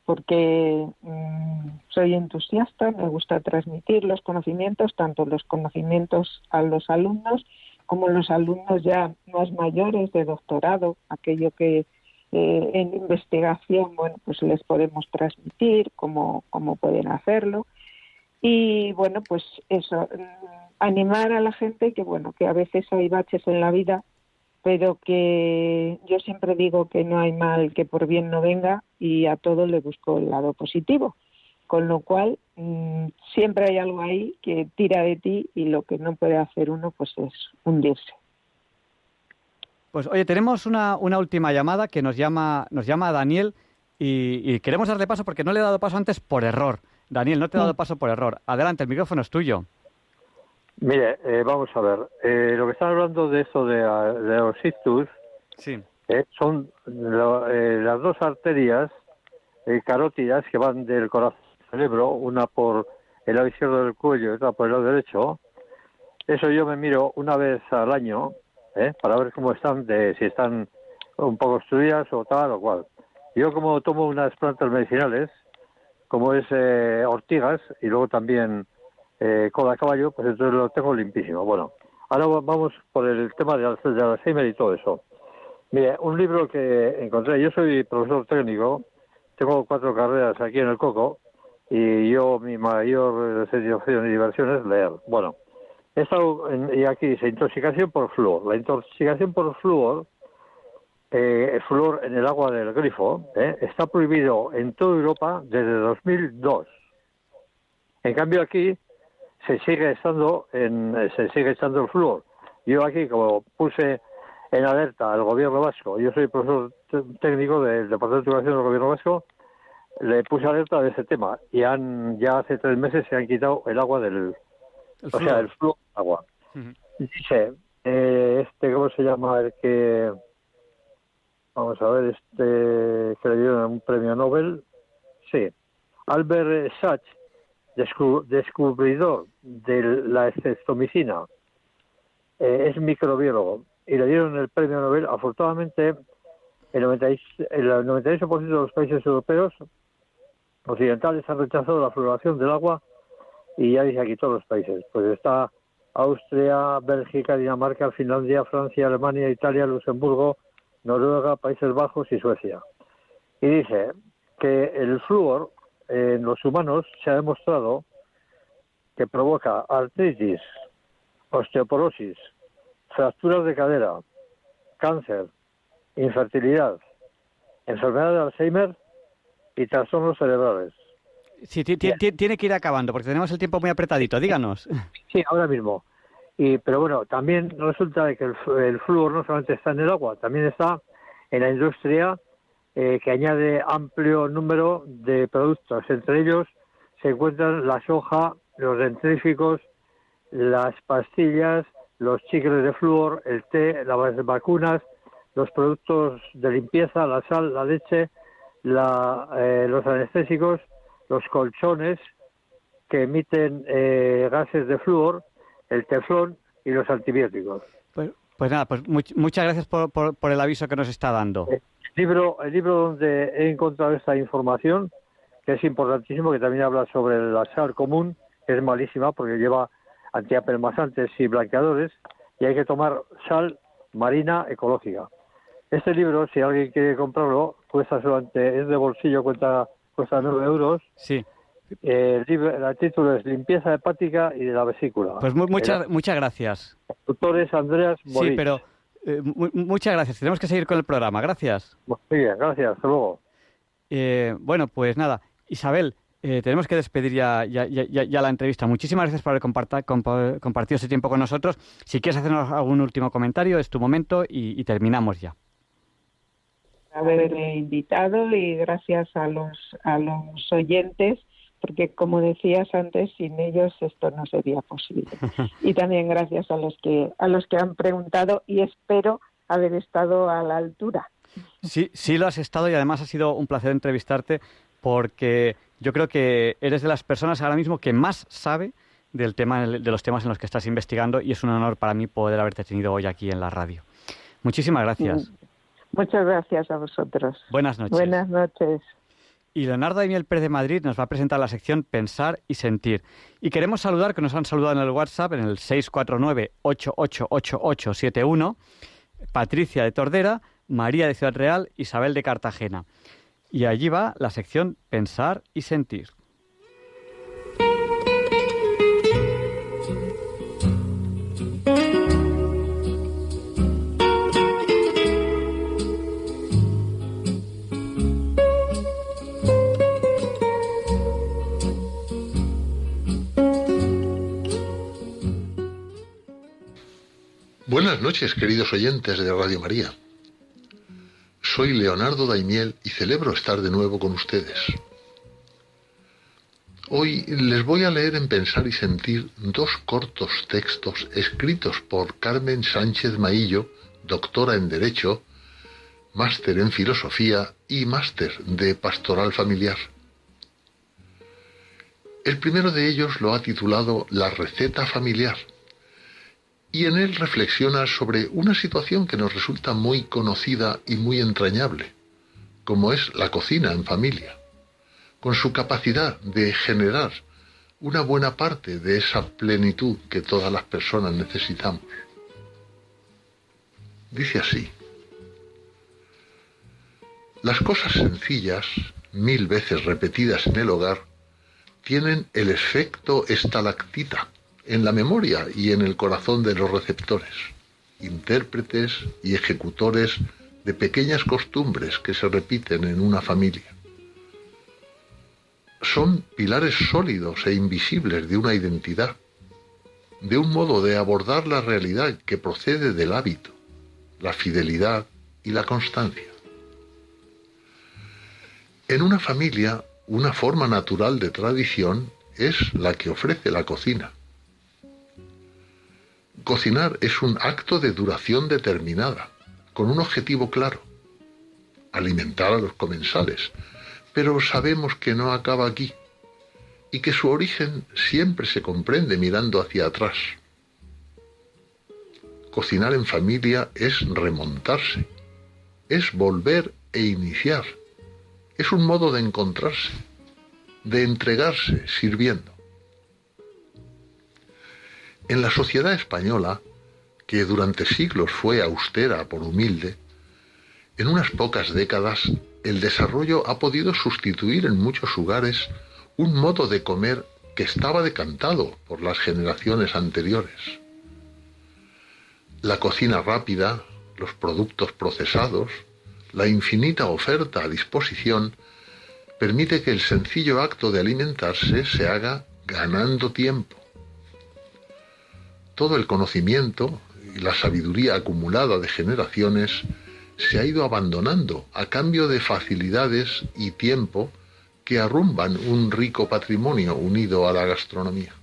porque mm, soy entusiasta, me gusta transmitir los conocimientos, tanto los conocimientos a los alumnos como los alumnos ya más mayores de doctorado, aquello que eh, en investigación, bueno, pues les podemos transmitir, cómo, cómo pueden hacerlo. Y bueno, pues eso, mm, animar a la gente que bueno, que a veces hay baches en la vida, pero que yo siempre digo que no hay mal que por bien no venga y a todo le busco el lado positivo. Con lo cual, mm, siempre hay algo ahí que tira de ti y lo que no puede hacer uno pues es hundirse. Pues oye, tenemos una, una última llamada que nos llama, nos llama Daniel y, queremos darle paso porque no le he dado paso antes por error. Daniel, no te he dado paso por error. Adelante, el micrófono es tuyo. Mire, eh, vamos a ver. Eh, lo que están hablando de eso de, de los ictus sí. Eh, son las dos arterias carótidas que van del corazón al cerebro, una por el lado izquierdo del cuello y otra por el lado derecho. Eso yo me miro una vez al año ¿eh? para ver cómo están, de, si están un poco estudiadas o tal o cual. Yo como tomo unas plantas medicinales, como es eh, ortigas y luego también eh, cola caballo, pues entonces lo tengo limpísimo. Bueno, ahora vamos por el tema de, de Alzheimer y todo eso. Mire, un libro que encontré, yo soy profesor técnico, tengo cuatro carreras aquí en el Coco y yo mi mayor satisfacción y diversión es leer. Bueno, y aquí dice intoxicación por flúor. La intoxicación por flúor, eh, el flúor en el agua del grifo, eh, está prohibido en toda Europa desde 2002. En cambio aquí se sigue estando en, se sigue echando el flúor. Yo aquí como puse en alerta al gobierno vasco, yo soy profesor técnico del Departamento de Educación del gobierno vasco, le puse alerta de ese tema y han ya hace tres meses se han quitado el agua del, o sea, el flujo de agua. Dice, eh, este, ¿cómo se llama? El que, vamos a ver, este, que le dieron un premio Nobel, sí, Albert Sachs, descubridor de la esceptomicina, eh, es microbiólogo y le dieron el premio Nobel. Afortunadamente, el, 98% de los países europeos occidentales han rechazado la floración del agua y ya dice aquí todos los países. Pues está Austria, Bélgica, Dinamarca, Finlandia, Francia, Alemania, Italia, Luxemburgo, Noruega, Países Bajos y Suecia. Y dice que el flúor en los humanos se ha demostrado que provoca artritis, osteoporosis, fracturas de cadera, cáncer, infertilidad, enfermedad de Alzheimer y trastornos cerebrales. Sí, tiene que ir acabando porque tenemos el tiempo muy apretadito. Díganos. Sí, ahora mismo. Y, pero bueno, también resulta que el, el flúor no solamente está en el agua, también está en la industria eh, que añade amplio número de productos. Entre ellos se encuentran la soja, los dentríficos, las pastillas, los chicles de flúor, el té, las vacunas, los productos de limpieza, la sal, la leche, eh, los anestésicos los colchones que emiten eh, gases de flúor, el teflón y los antibióticos. Pues, nada, pues muchas gracias por, por, el aviso que nos está dando. El libro, el libro donde he encontrado esta información, que es importantísimo, que también habla sobre la sal común, que es malísima porque lleva antiapelmasantes y blanqueadores, y hay que tomar sal marina ecológica. Este libro, si alguien quiere comprarlo, cuesta solamente, es de bolsillo, cuesta cuesta 9 euros. Sí. Eh, el, título es Limpieza hepática y de la vesícula. Pues muchas, muchas gracias. Doctores Andreas Sí, pero eh, muchas gracias. Tenemos que seguir con el programa. Gracias. Muy bien, gracias. Hasta luego. Eh, bueno, pues nada. Isabel, tenemos que despedir ya, ya, ya, la entrevista. Muchísimas gracias por haber compartido ese tiempo con nosotros. Si quieres hacernos algún último comentario, es tu momento y terminamos ya haberme invitado y gracias a los, a los oyentes, porque como decías antes, sin ellos esto no sería posible. Y también gracias a los que, a los que han preguntado y espero haber estado a la altura. Sí, sí lo has estado y además ha sido un placer entrevistarte porque yo creo que eres de las personas ahora mismo que más sabe del tema, de los temas en los que estás investigando y es un honor para mí poder haberte tenido hoy aquí en la radio. Muchísimas gracias. Muchas gracias a vosotros. Buenas noches. Buenas noches. Y Leonardo Daimiel Pérez de Madrid nos va a presentar la sección Pensar y Sentir. Y queremos saludar, que nos han saludado en el WhatsApp, en el 649-888871, Patricia de Tordera, María de Ciudad Real, Isabel de Cartagena. Y allí va la sección Pensar y Sentir. Buenas noches, queridos oyentes de Radio María. Soy Leonardo Daimiel y celebro estar de nuevo con ustedes. Hoy les voy a leer en Pensar y Sentir dos cortos textos escritos por Carmen Sánchez Maillo, doctora en Derecho, máster en Filosofía y máster de Pastoral Familiar. El primero de ellos lo ha titulado La receta familiar y en él reflexiona sobre una situación que nos resulta muy conocida y muy entrañable, como es la cocina en familia, con su capacidad de generar una buena parte de esa plenitud que todas las personas necesitamos. Dice así, las cosas sencillas, mil veces repetidas en el hogar, tienen el efecto estalactita en la memoria y en el corazón de los receptores, intérpretes y ejecutores de pequeñas costumbres que se repiten en una familia. Son pilares sólidos e invisibles de una identidad, de un modo de abordar la realidad que procede del hábito, la fidelidad y la constancia. En una familia, una forma natural de tradición es la que ofrece la cocina Cocinar es un acto de duración determinada, con un objetivo claro, alimentar a los comensales, pero sabemos que no acaba aquí y que su origen siempre se comprende mirando hacia atrás. Cocinar en familia es remontarse, es volver e iniciar, es un modo de encontrarse, de entregarse sirviendo. En la sociedad española, que durante siglos fue austera por humilde, en unas pocas décadas el desarrollo ha podido sustituir en muchos lugares un modo de comer que estaba decantado por las generaciones anteriores. La cocina rápida, los productos procesados, la infinita oferta a disposición, permite que el sencillo acto de alimentarse se haga ganando tiempo todo el conocimiento y la sabiduría acumulada de generaciones se ha ido abandonando a cambio de facilidades y tiempo que arrumban un rico patrimonio unido a la gastronomía.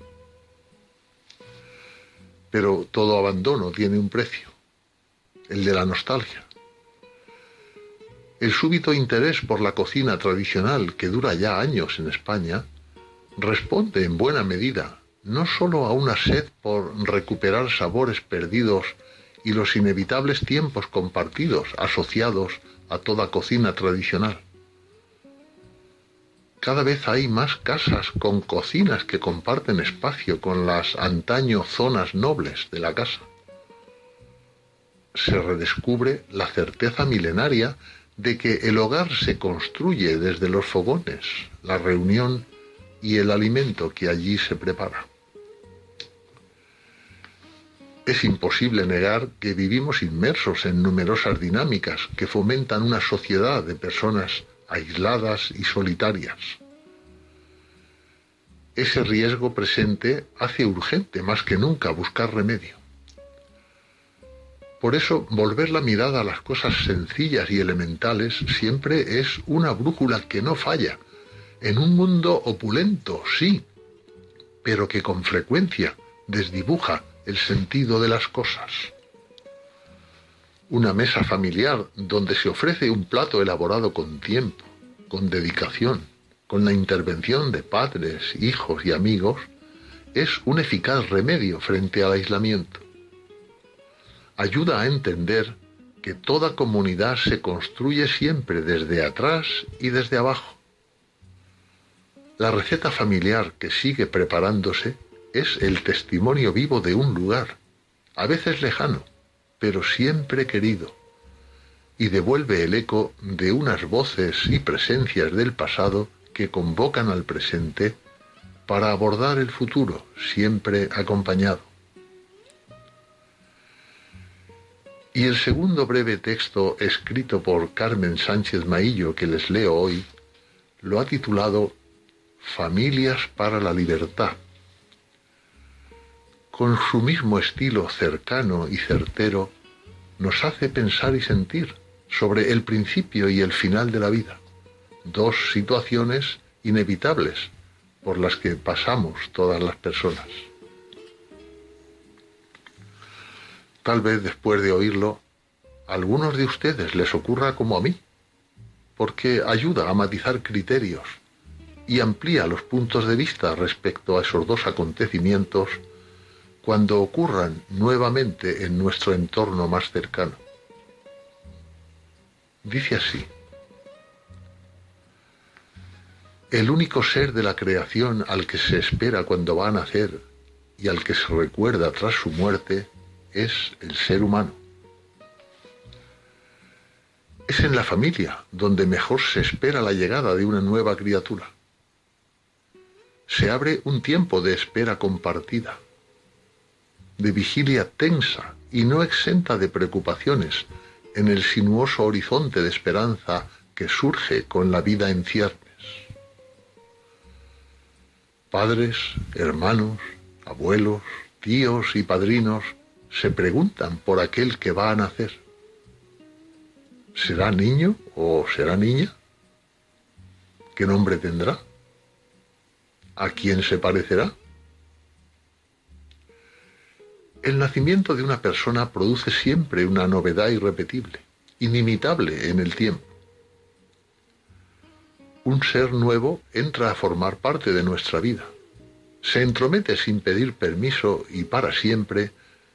Pero todo abandono tiene un precio, el de la nostalgia. El súbito interés por la cocina tradicional que dura ya años en España responde en buena medida no sólo a una sed por recuperar sabores perdidos y los inevitables tiempos compartidos asociados a toda cocina tradicional. Cada vez hay más casas con cocinas que comparten espacio con las antaño zonas nobles de la casa. Se redescubre la certeza milenaria de que el hogar se construye desde los fogones, la reunión y el alimento que allí se prepara. Es imposible negar que vivimos inmersos en numerosas dinámicas que fomentan una sociedad de personas aisladas y solitarias. Ese riesgo presente hace urgente más que nunca buscar remedio. Por eso, volver la mirada a las cosas sencillas y elementales siempre es una brújula que no falla, en un mundo opulento, sí, pero que con frecuencia desdibuja el sentido de las cosas. Una mesa familiar donde se ofrece un plato elaborado con tiempo, con dedicación, con la intervención de padres, hijos y amigos, es un eficaz remedio frente al aislamiento. Ayuda a entender que toda comunidad se construye siempre desde atrás y desde abajo. La receta familiar que sigue preparándose es el testimonio vivo de un lugar, a veces lejano, pero siempre querido, y devuelve el eco de unas voces y presencias del pasado que convocan al presente para abordar el futuro, siempre acompañado. Y el segundo breve texto escrito por Carmen Sánchez Maillo que les leo hoy, lo ha titulado Familias para la Libertad. Con su mismo estilo cercano y certero, nos hace pensar y sentir sobre el principio y el final de la vida, dos situaciones inevitables por las que pasamos todas las personas. Tal vez después de oírlo, a algunos de ustedes les ocurra como a mí, porque ayuda a matizar criterios y amplía los puntos de vista respecto a esos dos acontecimientos cuando ocurran nuevamente en nuestro entorno más cercano. Dice así, El único ser de la creación al que se espera cuando va a nacer y al que se recuerda tras su muerte es el ser humano. Es en la familia donde mejor se espera la llegada de una nueva criatura. Se abre un tiempo de espera compartida, de vigilia tensa y no exenta de preocupaciones en el sinuoso horizonte de esperanza que surge con la vida en ciernes padres, hermanos, abuelos, tíos y padrinos se preguntan por aquel que va a nacer. ¿Será niño o será niña? ¿Qué nombre tendrá? ¿A quién se parecerá? El nacimiento de una persona produce siempre una novedad irrepetible, inimitable en el tiempo un ser nuevo entra a formar parte de nuestra vida. Se entromete sin pedir permiso y para siempre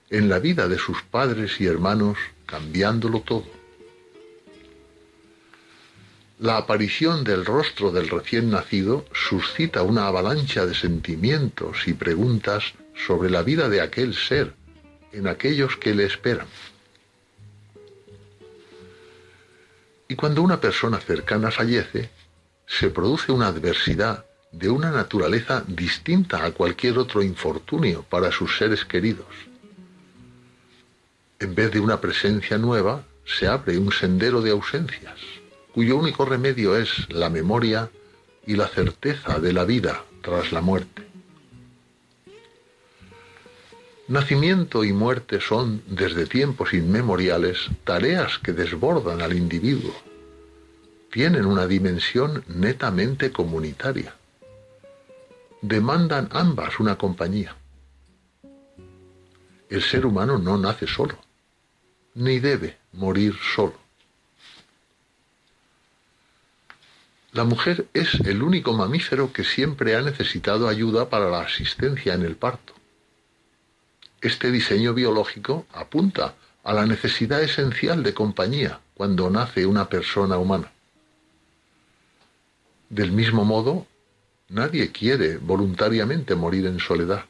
en la vida de sus padres y hermanos, cambiándolo todo. La aparición del rostro del recién nacido suscita una avalancha de sentimientos y preguntas sobre la vida de aquel ser en aquellos que le esperan. Y cuando una persona cercana fallece, se produce una adversidad de una naturaleza distinta a cualquier otro infortunio para sus seres queridos. En vez de una presencia nueva, se abre un sendero de ausencias, cuyo único remedio es la memoria y la certeza de la vida tras la muerte. Nacimiento y muerte son, desde tiempos inmemoriales, tareas que desbordan al individuo tienen una dimensión netamente comunitaria. Demandan ambas una compañía. El ser humano no nace solo, ni debe morir solo. La mujer es el único mamífero que siempre ha necesitado ayuda para la asistencia en el parto. Este diseño biológico apunta a la necesidad esencial de compañía cuando nace una persona humana. Del mismo modo, nadie quiere voluntariamente morir en soledad.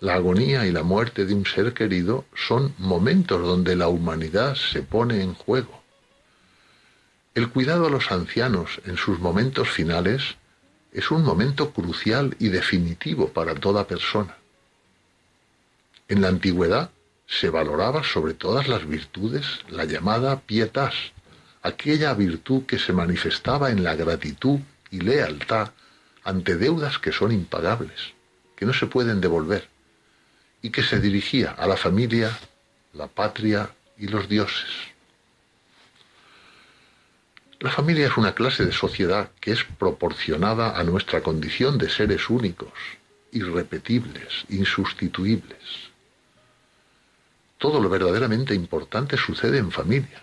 La agonía y la muerte de un ser querido son momentos donde la humanidad se pone en juego. El cuidado a los ancianos en sus momentos finales es un momento crucial y definitivo para toda persona. En la antigüedad se valoraba sobre todas las virtudes la llamada pietas, aquella virtud que se manifestaba en la gratitud y lealtad ante deudas que son impagables, que no se pueden devolver, y que se dirigía a la familia, la patria y los dioses. La familia es una clase de sociedad que es proporcionada a nuestra condición de seres únicos, irrepetibles, insustituibles. Todo lo verdaderamente importante sucede en familia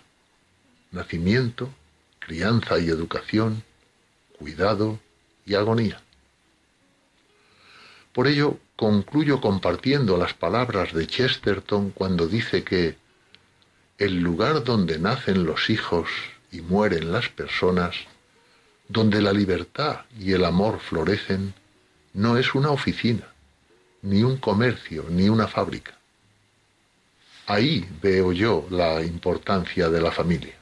nacimiento, crianza y educación, cuidado y agonía. Por ello, concluyo compartiendo las palabras de Chesterton cuando dice que el lugar donde nacen los hijos y mueren las personas, donde la libertad y el amor florecen, no es una oficina, ni un comercio, ni una fábrica. Ahí veo yo la importancia de la familia.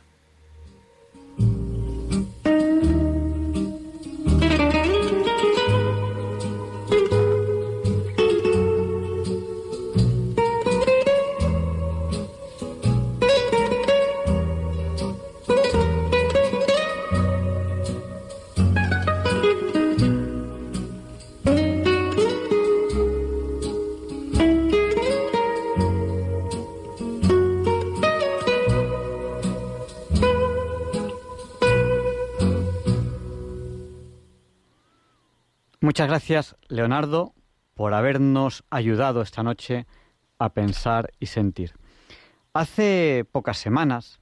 Muchas gracias, Leonardo, por habernos ayudado esta noche a pensar y sentir. Hace pocas semanas,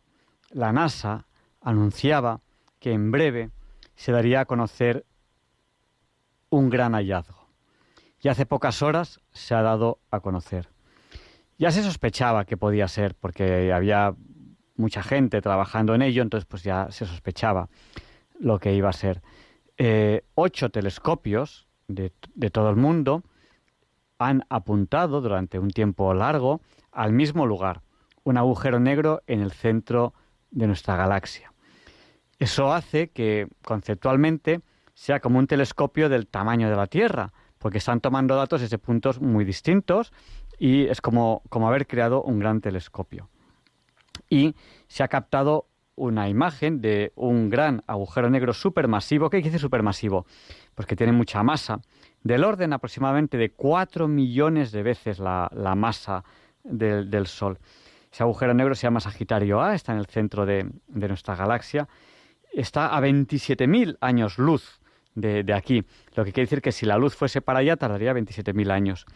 la NASA anunciaba que en breve se daría a conocer un gran hallazgo. Y hace pocas horas se ha dado a conocer. Ya se sospechaba que podía ser, porque había mucha gente trabajando en ello, entonces pues ya se sospechaba lo que iba a ser. Eh, ocho telescopios de, todo el mundo han apuntado durante un tiempo largo al mismo lugar, un agujero negro en el centro de nuestra galaxia. Eso hace que conceptualmente sea como un telescopio del tamaño de la Tierra, porque están tomando datos desde puntos muy distintos y es como, como haber creado un gran telescopio. Y se ha captado una imagen de un gran agujero negro supermasivo. ¿Qué dice supermasivo? Pues que tiene mucha masa, del orden aproximadamente de 4 millones de veces la, masa del, Sol. Ese agujero negro se llama Sagitario A, está en el centro de, nuestra galaxia, está a 27.000 años luz de, aquí, lo que quiere decir que si la luz fuese para allá tardaría 27.000 años.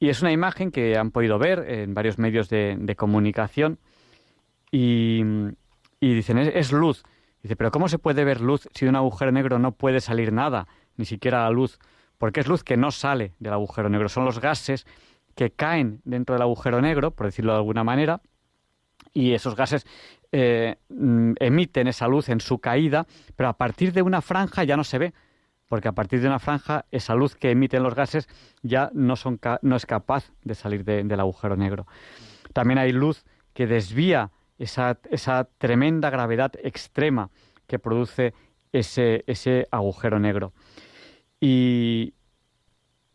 Y es una imagen que han podido ver en varios medios de, comunicación y dicen, es, luz. Dice, pero ¿cómo se puede ver luz si de un agujero negro no puede salir nada, ni siquiera la luz? Porque es luz que no sale del agujero negro, son los gases que caen dentro del agujero negro, por decirlo de alguna manera, y esos gases eh, mm, emiten esa luz en su caída, pero a partir de una franja ya no se ve, porque a partir de una franja esa luz que emiten los gases ya no, es capaz de salir del agujero negro. También hay luz que desvía esa, esa tremenda gravedad extrema que produce ese, ese agujero negro. Y,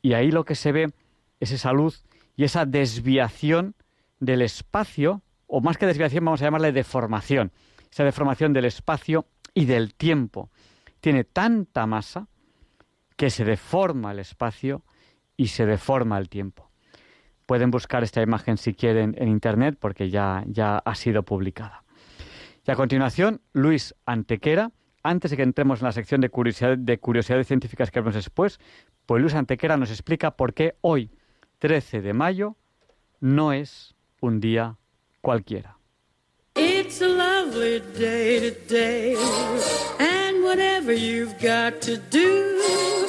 y ahí lo que se ve es esa luz y esa desviación del espacio, o más que desviación vamos a llamarle deformación, esa deformación del espacio y del tiempo. Tiene tanta masa que se deforma el espacio y se deforma el tiempo. Pueden buscar esta imagen si quieren en Internet porque ya, ya ha sido publicada. Y a continuación, Luis Antequera, antes de que entremos en la sección de, de curiosidades científicas que haremos después, pues Luis Antequera nos explica por qué hoy, 13 de mayo, no es un día cualquiera. It's a lovely day today, and whatever you've got to do,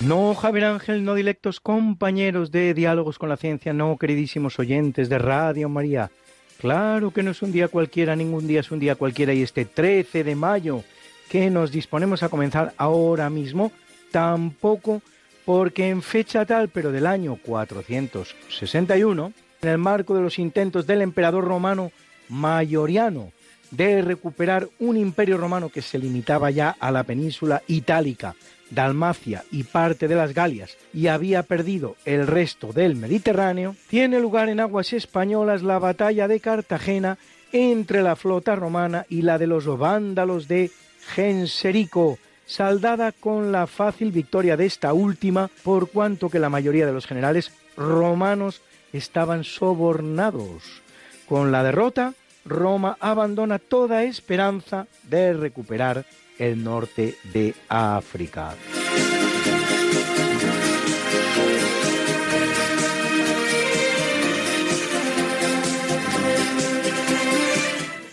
No, Javier Ángel, no directos compañeros de Diálogos con la Ciencia, no, queridísimos oyentes de Radio María. Claro que no es un día cualquiera, ningún día es un día cualquiera y este 13 de mayo que nos disponemos a comenzar ahora mismo, tampoco porque en fecha tal, pero del año 461, en el marco de los intentos del emperador romano Mayoriano de recuperar un imperio romano que se limitaba ya a la península itálica, Dalmacia y parte de las Galias y había perdido el resto del Mediterráneo, tiene lugar en aguas españolas la batalla de Cartagena entre la flota romana y la de los vándalos de Genserico, saldada con la fácil victoria de esta última, por cuanto que la mayoría de los generales romanos estaban sobornados. Con la derrota, Roma abandona toda esperanza de recuperar el norte de África.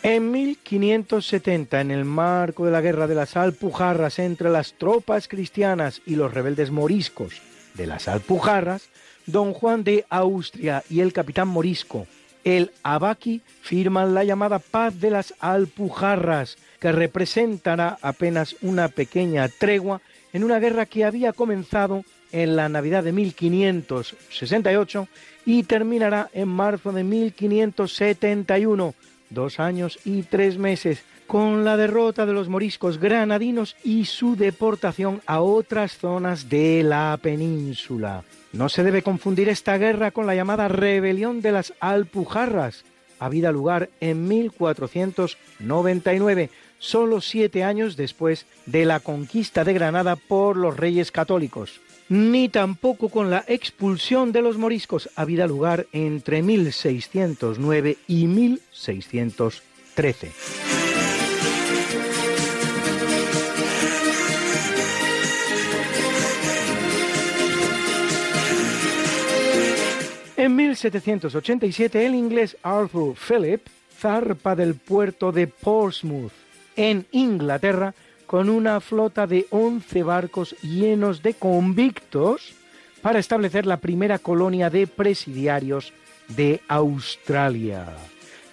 En 1570, en el marco de la guerra de las Alpujarras entre las tropas cristianas y los rebeldes moriscos de las Alpujarras, don Juan de Austria y el capitán morisco, el Abaqui, firman la llamada Paz de las Alpujarras, que representará apenas una pequeña tregua en una guerra que había comenzado en la Navidad de 1568 y terminará en marzo de 1571, dos años y tres meses, con la derrota de los moriscos granadinos y su deportación a otras zonas de la península. No se debe confundir esta guerra con la llamada rebelión de las Alpujarras, habida lugar en 1499, solo siete años después de la conquista de Granada por los reyes católicos ni tampoco con la expulsión de los moriscos habida lugar entre 1609 y 1613. En 1787 el inglés Arthur Phillip zarpa del puerto de Portsmouth, en Inglaterra, con una flota de 11 barcos llenos de convictos para establecer la primera colonia de presidiarios de Australia.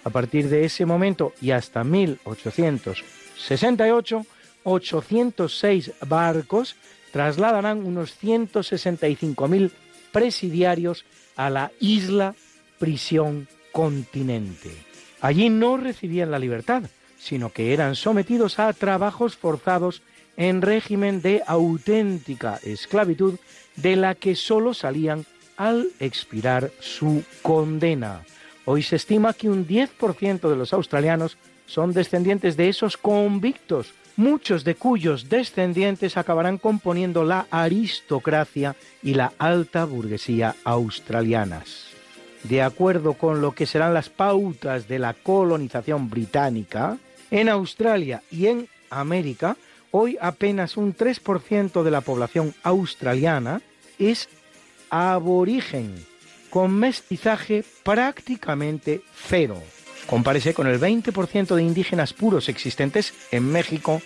A partir de ese momento y hasta 1868, 806 barcos trasladarán unos 165.000 presidiarios a la isla prisión continente. Allí no recibían la libertad, sino que eran sometidos a trabajos forzados en régimen de auténtica esclavitud de la que sólo salían al expirar su condena. Hoy se estima que un 10% de los australianos son descendientes de esos convictos, muchos de cuyos descendientes acabarán componiendo la aristocracia y la alta burguesía australianas. De acuerdo con lo que serán las pautas de la colonización británica, en Australia y en América, hoy apenas un 3% de la población australiana es aborigen, con mestizaje prácticamente cero. Compárese con el 20% de indígenas puros existentes en México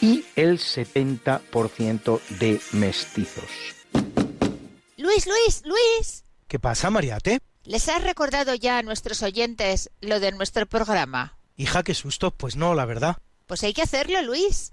y el 70% de mestizos. Luis, Luis, Luis. ¿Qué pasa, Mariate? ¿Les has recordado ya a nuestros oyentes lo de nuestro programa? Hija, qué susto. Pues no, la verdad. Pues hay que hacerlo, Luis.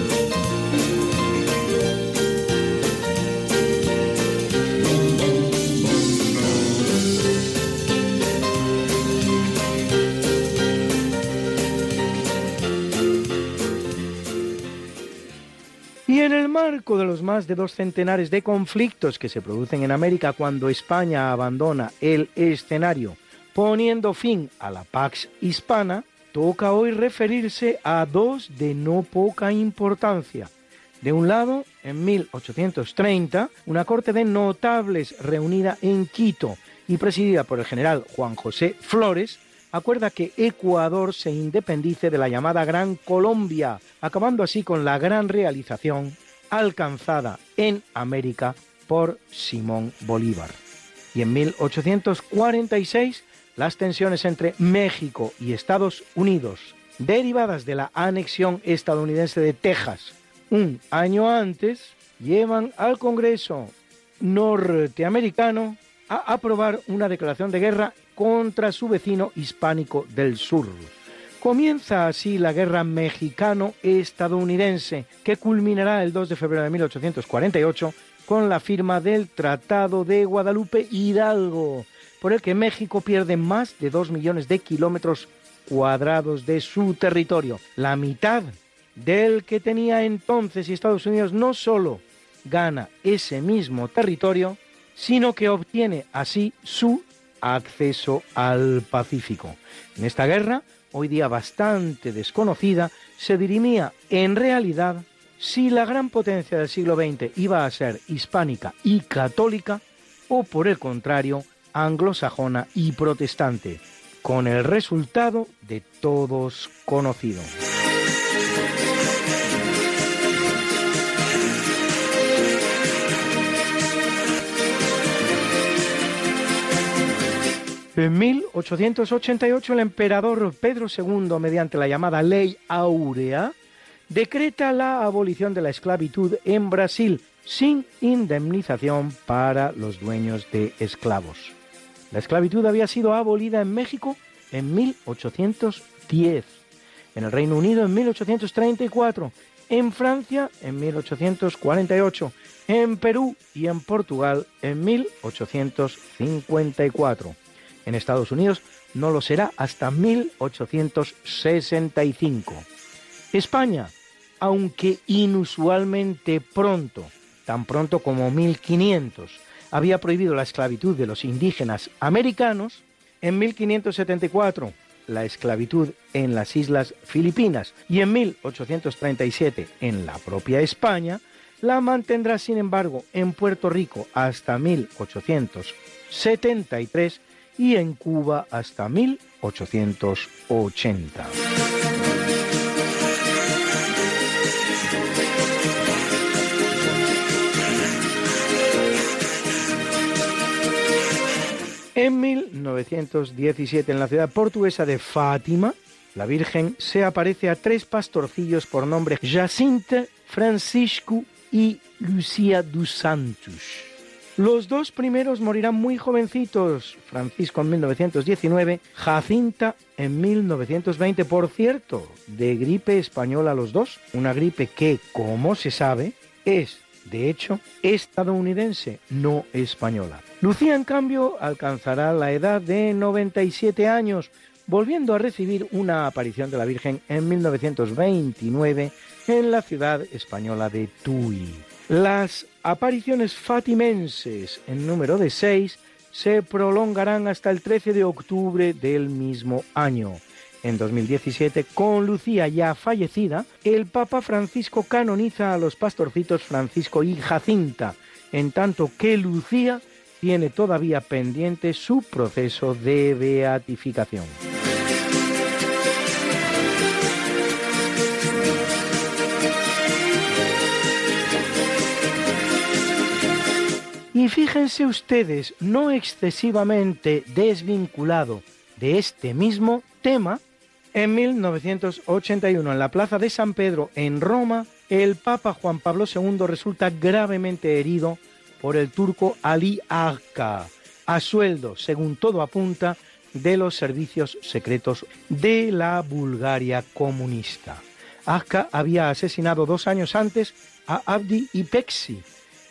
Y en el marco de los más de dos centenares de conflictos que se producen en América cuando España abandona el escenario, poniendo fin a la Pax Hispana, toca hoy referirse a dos de no poca importancia. De un lado, en 1830, una corte de notables reunida en Quito y presidida por el general Juan José Flores, acuerda que Ecuador se independice de la llamada Gran Colombia, acabando así con la gran realización alcanzada en América por Simón Bolívar. Y en 1846 las tensiones entre México y Estados Unidos, derivadas de la anexión estadounidense de Texas un año antes, llevan al Congreso norteamericano a aprobar una declaración de guerra contra su vecino hispánico del sur. Comienza así la guerra mexicano-estadounidense, que culminará el 2 de febrero de 1848 con la firma del Tratado de Guadalupe Hidalgo, por el que México pierde más de dos millones de kilómetros cuadrados de su territorio, la mitad del que tenía entonces y Estados Unidos no solo gana ese mismo territorio, sino que obtiene así su acceso al Pacífico. En esta guerra, hoy día bastante desconocida, se dirimía en realidad si la gran potencia del siglo XX iba a ser hispánica y católica o por el contrario anglosajona y protestante, con el resultado de todos conocido. En 1888 el emperador Pedro II, mediante la llamada Ley Áurea, decreta la abolición de la esclavitud en Brasil sin indemnización para los dueños de esclavos. La esclavitud había sido abolida en México en 1810, en el Reino Unido en 1834, en Francia en 1848, en Perú y en Portugal en 1854. En Estados Unidos no lo será hasta 1865. España, aunque inusualmente pronto, tan pronto como 1500, había prohibido la esclavitud de los indígenas americanos, en 1574 la esclavitud en las islas Filipinas y en 1837 en la propia España, la mantendrá sin embargo en Puerto Rico hasta 1873 y en Cuba hasta 1880. En 1917, en la ciudad portuguesa de Fátima, la Virgen se aparece a tres pastorcillos por nombre Jacinta, Francisco y Lucía dos Santos. Los dos primeros morirán muy jovencitos, Francisco en 1919, Jacinta en 1920, por cierto, de gripe española los dos, una gripe que, como se sabe, es, de hecho, estadounidense, no española. Lucía, en cambio, alcanzará la edad de 97 años, volviendo a recibir una aparición de la Virgen en 1929 en la ciudad española de Tui. Las apariciones fatimenses en número de seis se prolongarán hasta el 13 de octubre del mismo año. En 2017, con Lucía ya fallecida, el Papa Francisco canoniza a los pastorcitos Francisco y Jacinta, en tanto que Lucía tiene todavía pendiente su proceso de beatificación. Y fíjense ustedes, no excesivamente desvinculado de este mismo tema, en 1981 en la Plaza de San Pedro en Roma, el Papa Juan Pablo II resulta gravemente herido por el turco Ali Agca, a sueldo, según todo apunta, de los servicios secretos de la Bulgaria comunista. Agca había asesinado dos años antes a Abdi Ipeksi,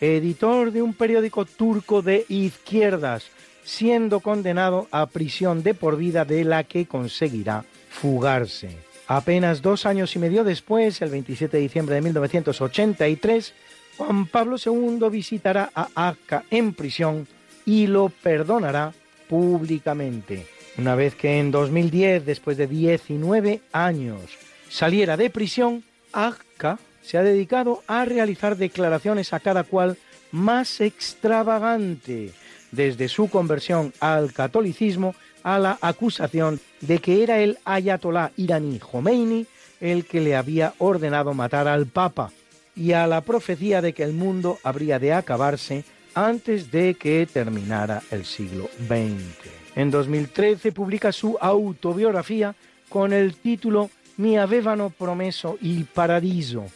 editor de un periódico turco de izquierdas, siendo condenado a prisión de por vida de la que conseguirá fugarse. Apenas dos años y medio después, el 27 de diciembre de 1983, Juan Pablo II visitará a Akka en prisión y lo perdonará públicamente. Una vez que en 2010, después de 19 años, saliera de prisión, Akka se ha dedicado a realizar declaraciones a cada cual más extravagante, desde su conversión al catolicismo a la acusación de que era el ayatolá iraní Khomeini el que le había ordenado matar al Papa y a la profecía de que el mundo habría de acabarse antes de que terminara el siglo XX. En 2013 publica su autobiografía con el título Mi avevano promesso il paradiso,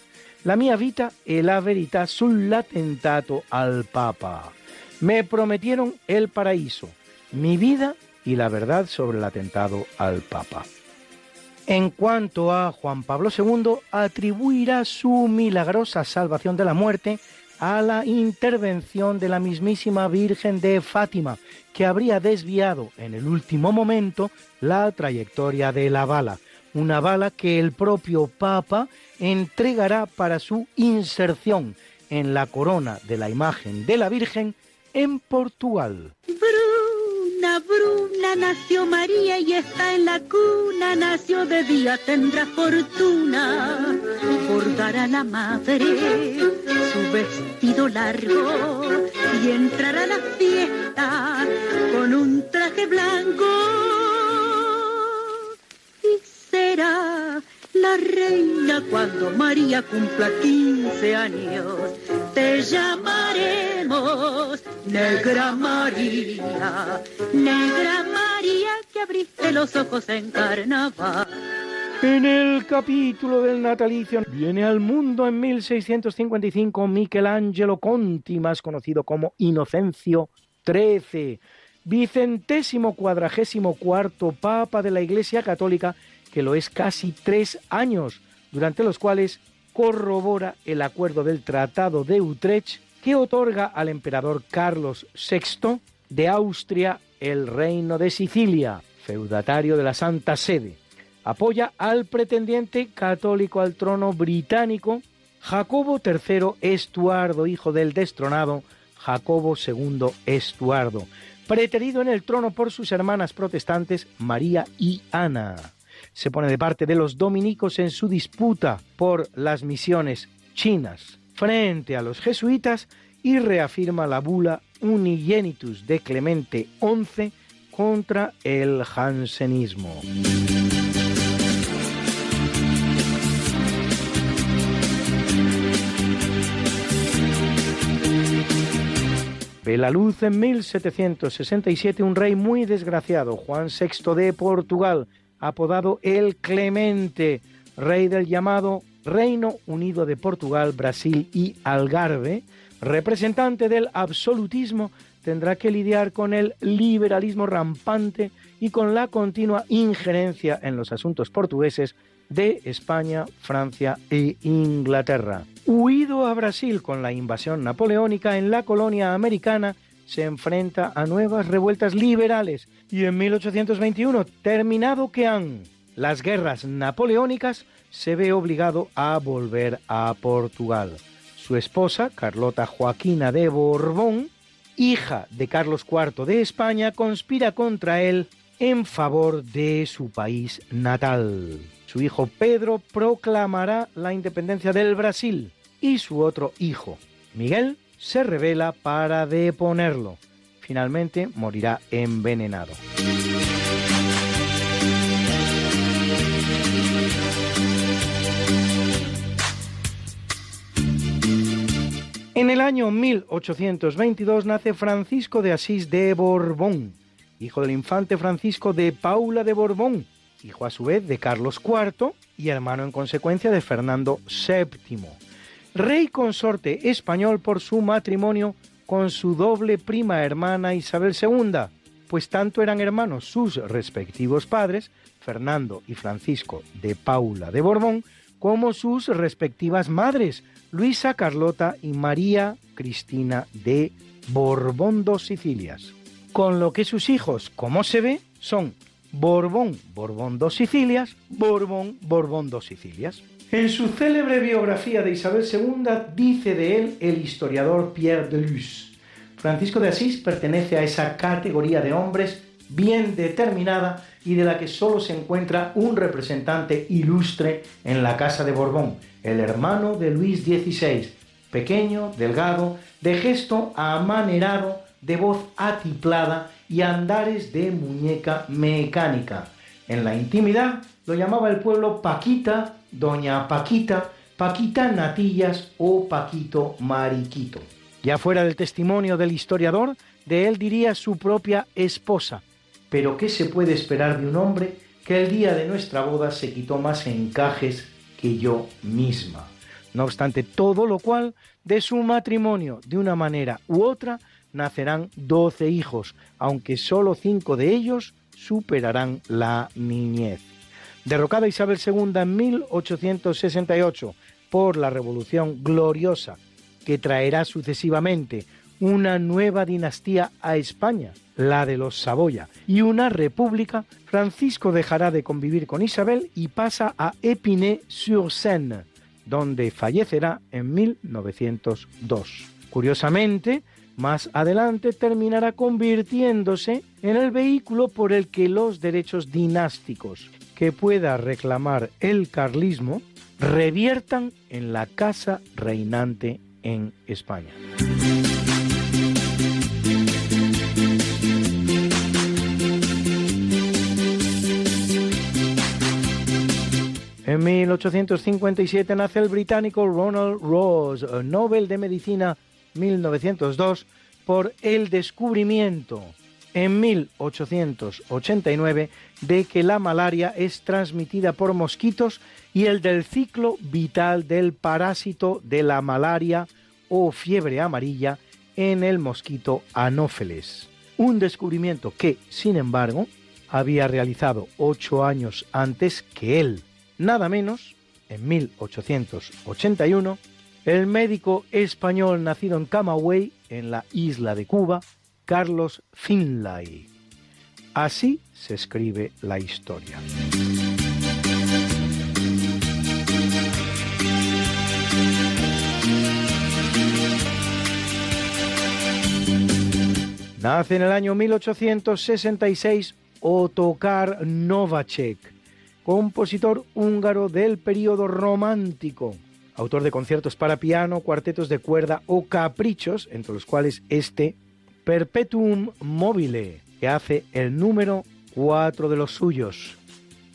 la mia vita e la verità sull'attentato al Papa. Me prometieron el paraíso, mi vida y la verdad sobre el atentado al Papa. En cuanto a Juan Pablo II, atribuirá su milagrosa salvación de la muerte a la intervención de la mismísima Virgen de Fátima, que habría desviado en el último momento la trayectoria de la bala, una bala que el propio Papa entregará para su inserción en la corona de la imagen de la Virgen en Portugal. Bruna, Bruna, nació María y está en la cuna, nació de día, tendrá fortuna. Por dar a la madre su vestido largo y entrar a la fiesta con un traje blanco. Y será la reina cuando María cumpla 15 años. Te llamaremos Negra María, Negra María que abriste los ojos en carnaval. En el capítulo del natalicio viene al mundo en 1655 Michelangelo Conti, más conocido como Inocencio XIII, vicentésimo cuadragésimo cuarto papa de la Iglesia Católica, que lo es casi tres años, durante los cuales corrobora el acuerdo del Tratado de Utrecht que otorga al emperador Carlos VI de Austria el reino de Sicilia, feudatario de la Santa Sede. Apoya al pretendiente católico al trono británico Jacobo III Estuardo, hijo del destronado Jacobo II Estuardo, preterido en el trono por sus hermanas protestantes María y Ana se pone de parte de los dominicos en su disputa por las misiones chinas frente a los jesuitas y reafirma la bula Unigenitus de Clemente XI contra el jansenismo. Ve la luz en 1767 un rey muy desgraciado, Juan VI de Portugal, apodado el Clemente, rey del llamado Reino Unido de Portugal, Brasil y Algarve, representante del absolutismo, tendrá que lidiar con el liberalismo rampante y con la continua injerencia en los asuntos portugueses de España, Francia e Inglaterra. Huido a Brasil con la invasión napoleónica en la colonia americana, se enfrenta a nuevas revueltas liberales y en 1821, terminado que han las guerras napoleónicas, se ve obligado a volver a Portugal. Su esposa, Carlota Joaquina de Borbón, hija de Carlos IV de España, conspira contra él en favor de su país natal. Su hijo Pedro proclamará la independencia del Brasil y su otro hijo, Miguel, se revela para deponerlo. Finalmente morirá envenenado. En el año 1822 nace Francisco de Asís de Borbón, hijo del infante Francisco de Paula de Borbón, hijo a su vez de Carlos IV y hermano en consecuencia de Fernando VII rey consorte español por su matrimonio con su doble prima hermana Isabel II, pues tanto eran hermanos sus respectivos padres, Fernando y Francisco de Paula de Borbón, como sus respectivas madres, Luisa Carlota y María Cristina de Borbón dos Sicilias. Con lo que sus hijos, como se ve, son Borbón, Borbón dos Sicilias, Borbón, Borbón dos Sicilias. En su célebre biografía de Isabel II dice de él el historiador Pierre de Luz. Francisco de Asís pertenece a esa categoría de hombres bien determinada y de la que solo se encuentra un representante ilustre en la Casa de Borbón, el hermano de Luis XVI, pequeño, delgado, de gesto amanerado, de voz atiplada y andares de muñeca mecánica. En la intimidad lo llamaba el pueblo Paquita doña Paquita, Paquita Natillas o Paquito Mariquito. Ya fuera del testimonio del historiador, de él diría su propia esposa, pero ¿qué se puede esperar de un hombre que el día de nuestra boda se quitó más encajes que yo misma? No obstante todo lo cual, de su matrimonio, de una manera u otra, nacerán doce hijos, aunque sólo cinco de ellos superarán la niñez. Derrocada Isabel II en 1868 por la Revolución Gloriosa, que traerá sucesivamente una nueva dinastía a España, la de los Saboya, y una república, Francisco dejará de convivir con Isabel y pasa a Épinay-sur-Seine, donde fallecerá en 1902. Curiosamente, más adelante terminará convirtiéndose en el vehículo por el que los derechos dinásticos que pueda reclamar el carlismo reviertan en la casa reinante en España. En 1857 nace el británico Ronald Rose, Nobel de Medicina 1902 por el descubrimiento en 1889 de que la malaria es transmitida por mosquitos y el del ciclo vital del parásito de la malaria o fiebre amarilla en el mosquito Anófeles. Un descubrimiento que, sin embargo, había realizado ocho años antes que él, nada menos, en 1881, el médico español nacido en Camagüey, en la isla de Cuba, Carlos Finlay. Así se escribe la historia. Nace en el año 1866 Otokar Novacek, compositor húngaro del período romántico, autor de conciertos para piano, cuartetos de cuerda o caprichos, entre los cuales este Perpetuum Mobile, que hace el número 4 de los suyos,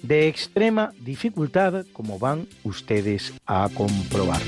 de extrema dificultad, como van ustedes a comprobar.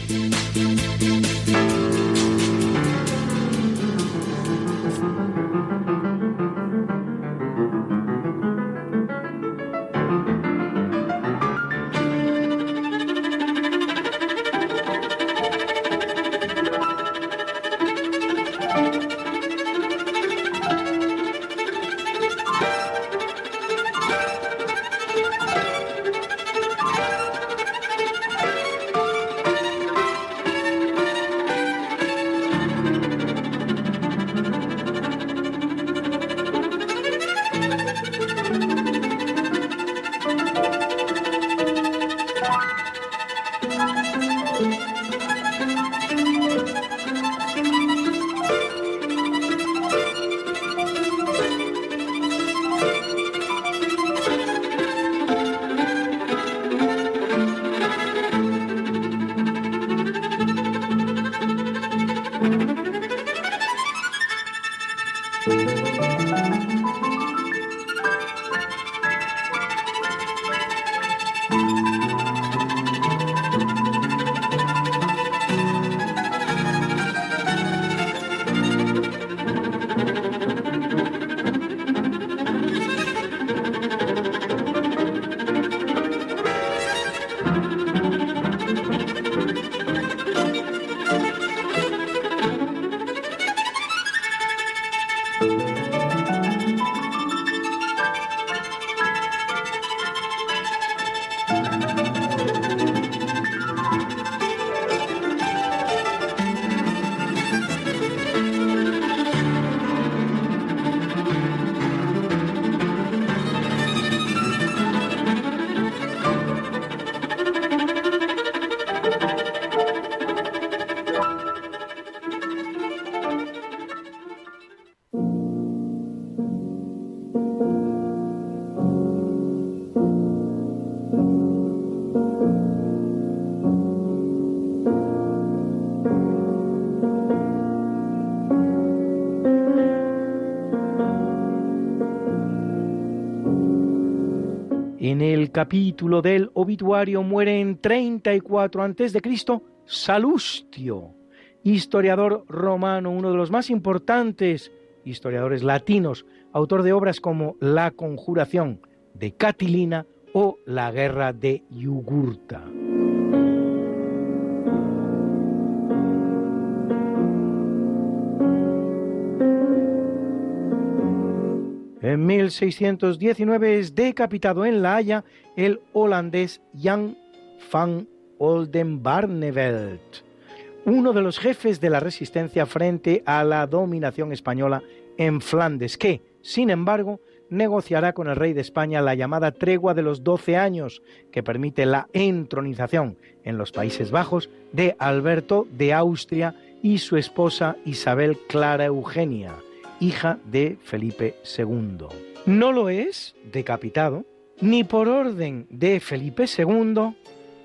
Capítulo del obituario muere en 34 a.C. Salustio, historiador romano, uno de los más importantes historiadores latinos autor de obras como La Conjuración de Catilina o La Guerra de Yugurta. En 1619 es decapitado en La Haya el holandés Jan van Oldenbarnevelt, uno de los jefes de la resistencia frente a la dominación española en Flandes, que, sin embargo, negociará con el rey de España la llamada tregua de los doce años, que permite la entronización en los Países Bajos de Alberto de Austria y su esposa Isabel Clara Eugenia, hija de Felipe II. No lo es, decapitado, ni por orden de Felipe II,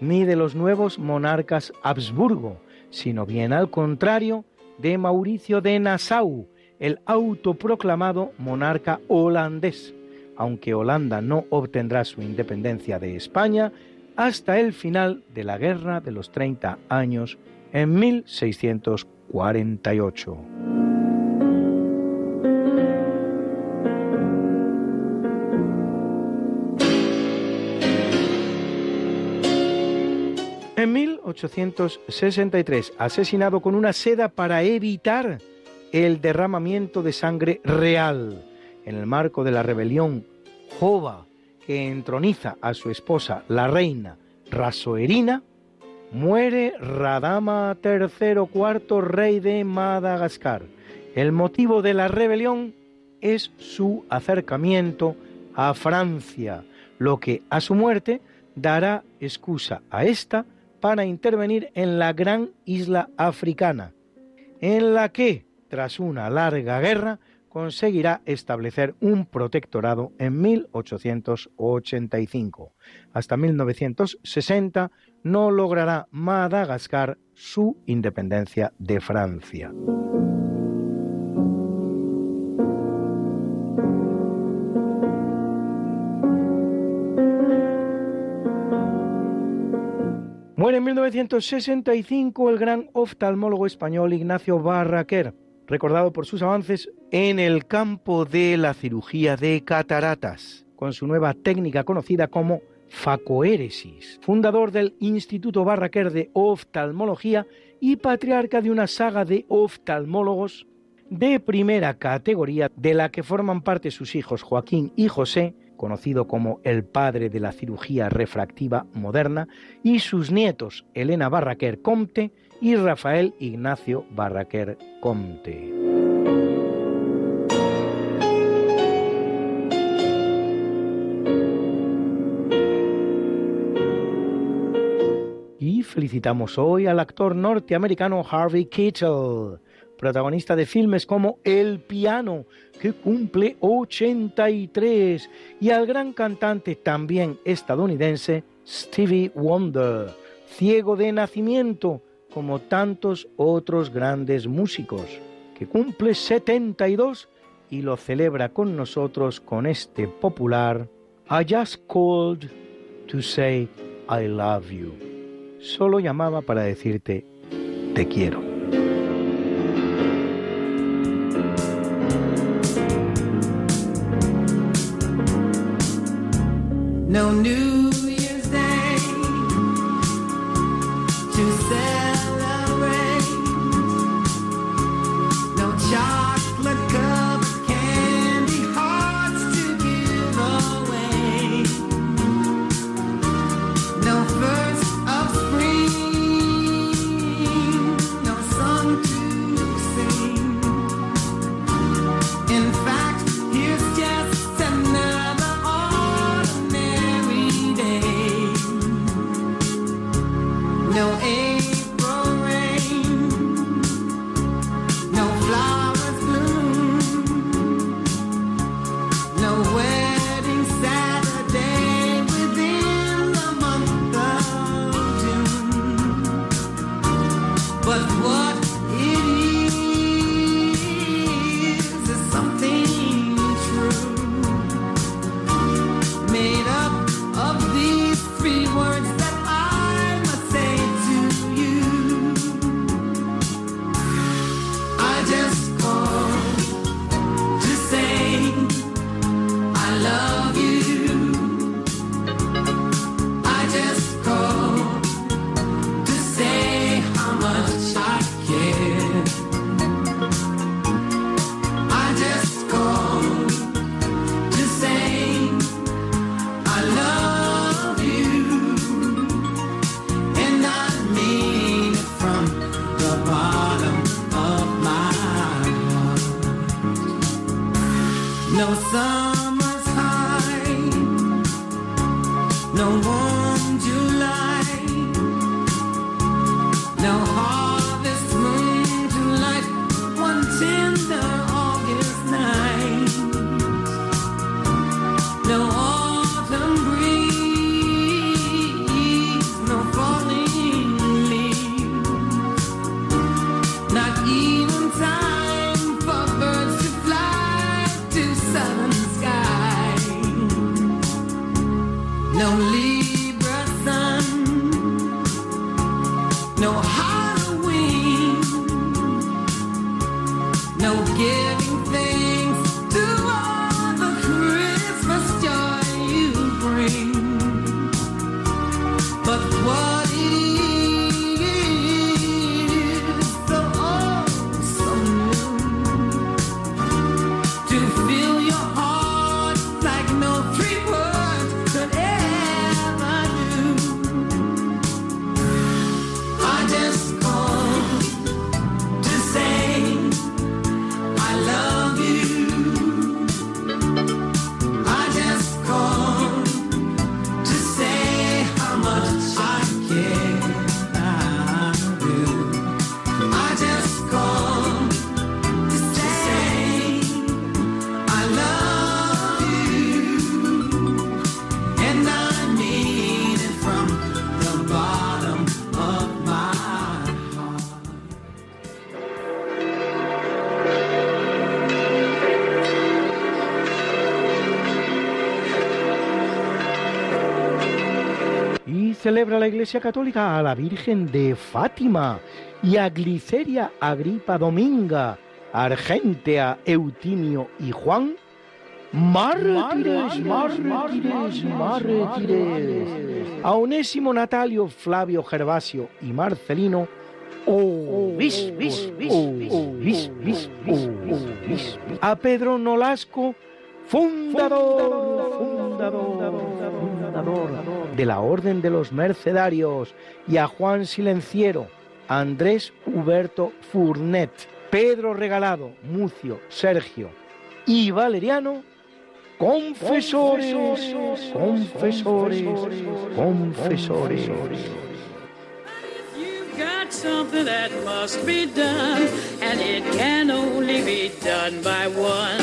ni de los nuevos monarcas Habsburgo, sino bien al contrario de Mauricio de Nassau, el autoproclamado monarca holandés, aunque Holanda no obtendrá su independencia de España hasta el final de la Guerra de los 30 años en 1648. En 1863, asesinado con una seda para evitar el derramamiento de sangre real en el marco de la rebelión Jova que entroniza a su esposa, la reina Rasoerina, muere Radama III cuarto rey de Madagascar. El motivo de la rebelión es su acercamiento a Francia, lo que a su muerte dará excusa a esta para intervenir en la gran isla africana, en la que tras una larga guerra, conseguirá establecer un protectorado en 1885. Hasta 1960 no logrará Madagascar su independencia de Francia. Muere en 1965 el gran oftalmólogo español Ignacio Barraquer recordado por sus avances en el campo de la cirugía de cataratas, con su nueva técnica conocida como facoéresis, fundador del Instituto Barraquer de Oftalmología y patriarca de una saga de oftalmólogos de primera categoría de la que forman parte sus hijos Joaquín y José, conocido como el padre de la cirugía refractiva moderna, y sus nietos Elena Barraquer Comte y Rafael Ignacio Barraquer Comte. Y felicitamos hoy al actor norteamericano Harvey Keitel, protagonista de filmes como El piano, que cumple 83, y al gran cantante también estadounidense Stevie Wonder, ciego de nacimiento, como tantos otros grandes músicos, que cumple 72 y lo celebra con nosotros con este popular I just called to say I love you. Solo llamaba para decirte te quiero. Celebra la Iglesia Católica a la Virgen de Fátima y a Gliceria Agripa Dominga, Argentea Eutimio y Juan, mártires, mártires, mártires, a Onésimo Natalio, Flavio Gervasio y Marcelino, a Pedro Nolasco, fundador, fundador, fundador de la Orden de los Mercedarios y a Juan Silenciero, Andrés Huberto Furnet, Pedro Regalado, Mucio, Sergio y Valeriano, confesores, confesores, confesores. got something that must be done, and it can only be done by one.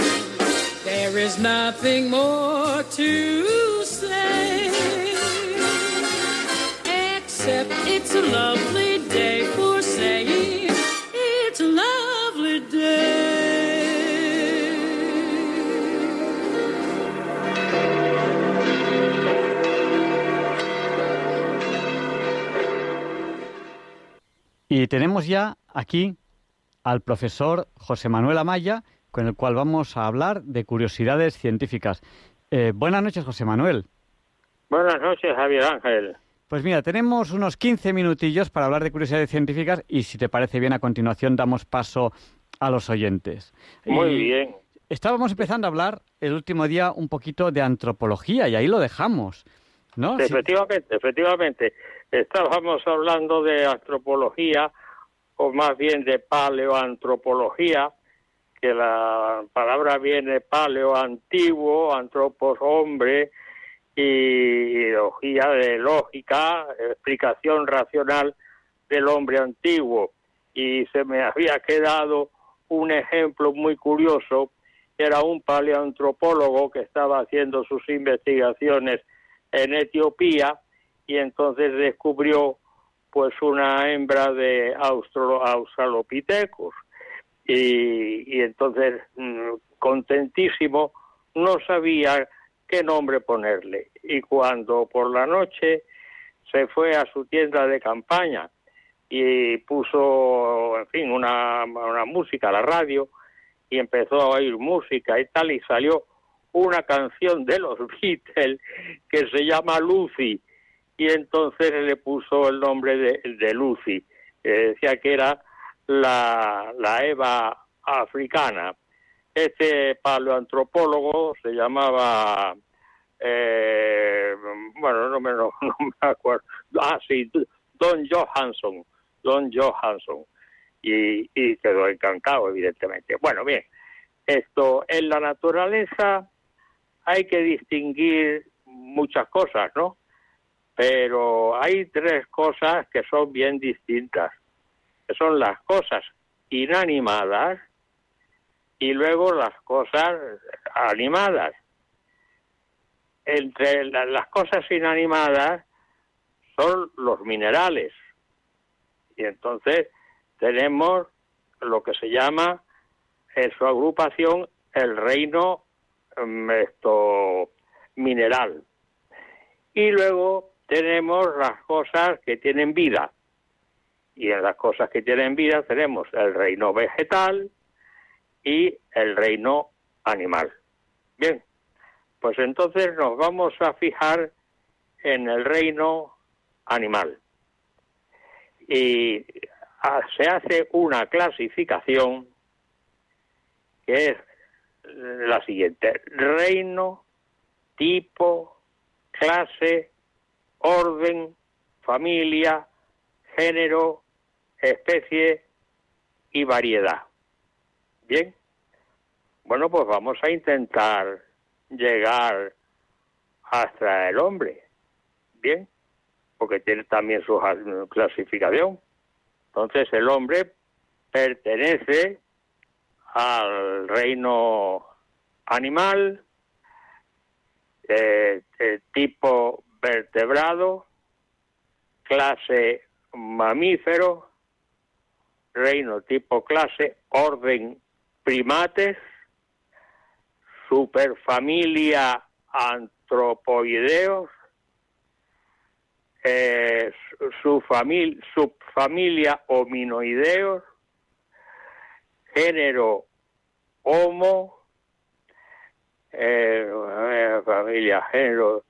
There is nothing more to say. It's a lovely day for saying it's a lovely day. Y tenemos ya aquí al profesor José Manuel Amaya, con el cual vamos a hablar de curiosidades científicas. Eh, buenas noches, José Manuel. Buenas noches, Javier Ángel. Pues mira, tenemos unos 15 minutillos para hablar de curiosidades científicas y si te parece bien a continuación damos paso a los oyentes. Muy bien. Estábamos empezando a hablar el último día un poquito de antropología y ahí lo dejamos, ¿no? Efectivamente, efectivamente. Estábamos hablando de antropología o más bien de paleoantropología, que la palabra viene paleo antiguo, antropos hombre, y de lógica, explicación racional del hombre antiguo. Y se me había quedado un ejemplo muy curioso, era un paleoantropólogo que estaba haciendo sus investigaciones en Etiopía y entonces descubrió pues una hembra de Australopithecus y, y entonces mm, contentísimo no sabía qué nombre ponerle. Y cuando por la noche se fue a su tienda de campaña y puso, en fin, una, una música a la radio y empezó a oír música y tal, y salió una canción de los Beatles que se llama Lucy, y entonces le puso el nombre de, Lucy. decía que era la, la Eva africana. Este paleoantropólogo se llamaba, eh, bueno, no me, no, me acuerdo, ah, sí, Don Johansson, Don Johansson, y, y quedó encantado, evidentemente. Bueno, bien, esto, en la naturaleza hay que distinguir muchas cosas, ¿no? Pero hay tres cosas que son bien distintas, que son las cosas inanimadas y luego las cosas animadas. Entre las cosas inanimadas son los minerales. Y entonces tenemos lo que se llama en su agrupación el reino mm, esto, mineral. Y luego tenemos las cosas que tienen vida. Y en las cosas que tienen vida tenemos el reino vegetal y el reino animal. Bien, pues entonces nos vamos a fijar en el reino animal. Y ah, se hace una clasificación que es la siguiente. Reino, tipo, clase, orden, familia, género, especie y variedad. Bien. Bueno, pues vamos a intentar llegar hasta el hombre. Bien. Porque tiene también su clasificación. Entonces el hombre pertenece al reino animal, eh, tipo vertebrado, clase mamífero, reino tipo clase, orden primates, superfamilia antropoideos, eh, subfamilia hominoideos, género Homo, eh, familia, género,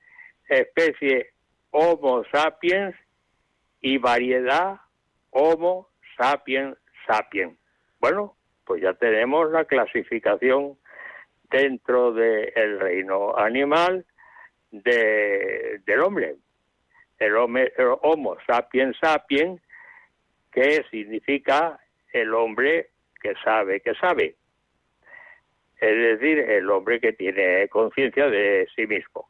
especie Homo sapiens y variedad Homo sapiens sapiens. Bueno, pues ya tenemos la clasificación dentro del reino animal de, del hombre. El, el Homo sapiens sapiens, que significa el hombre que sabe que sabe. Es decir, el hombre que tiene conciencia de sí mismo.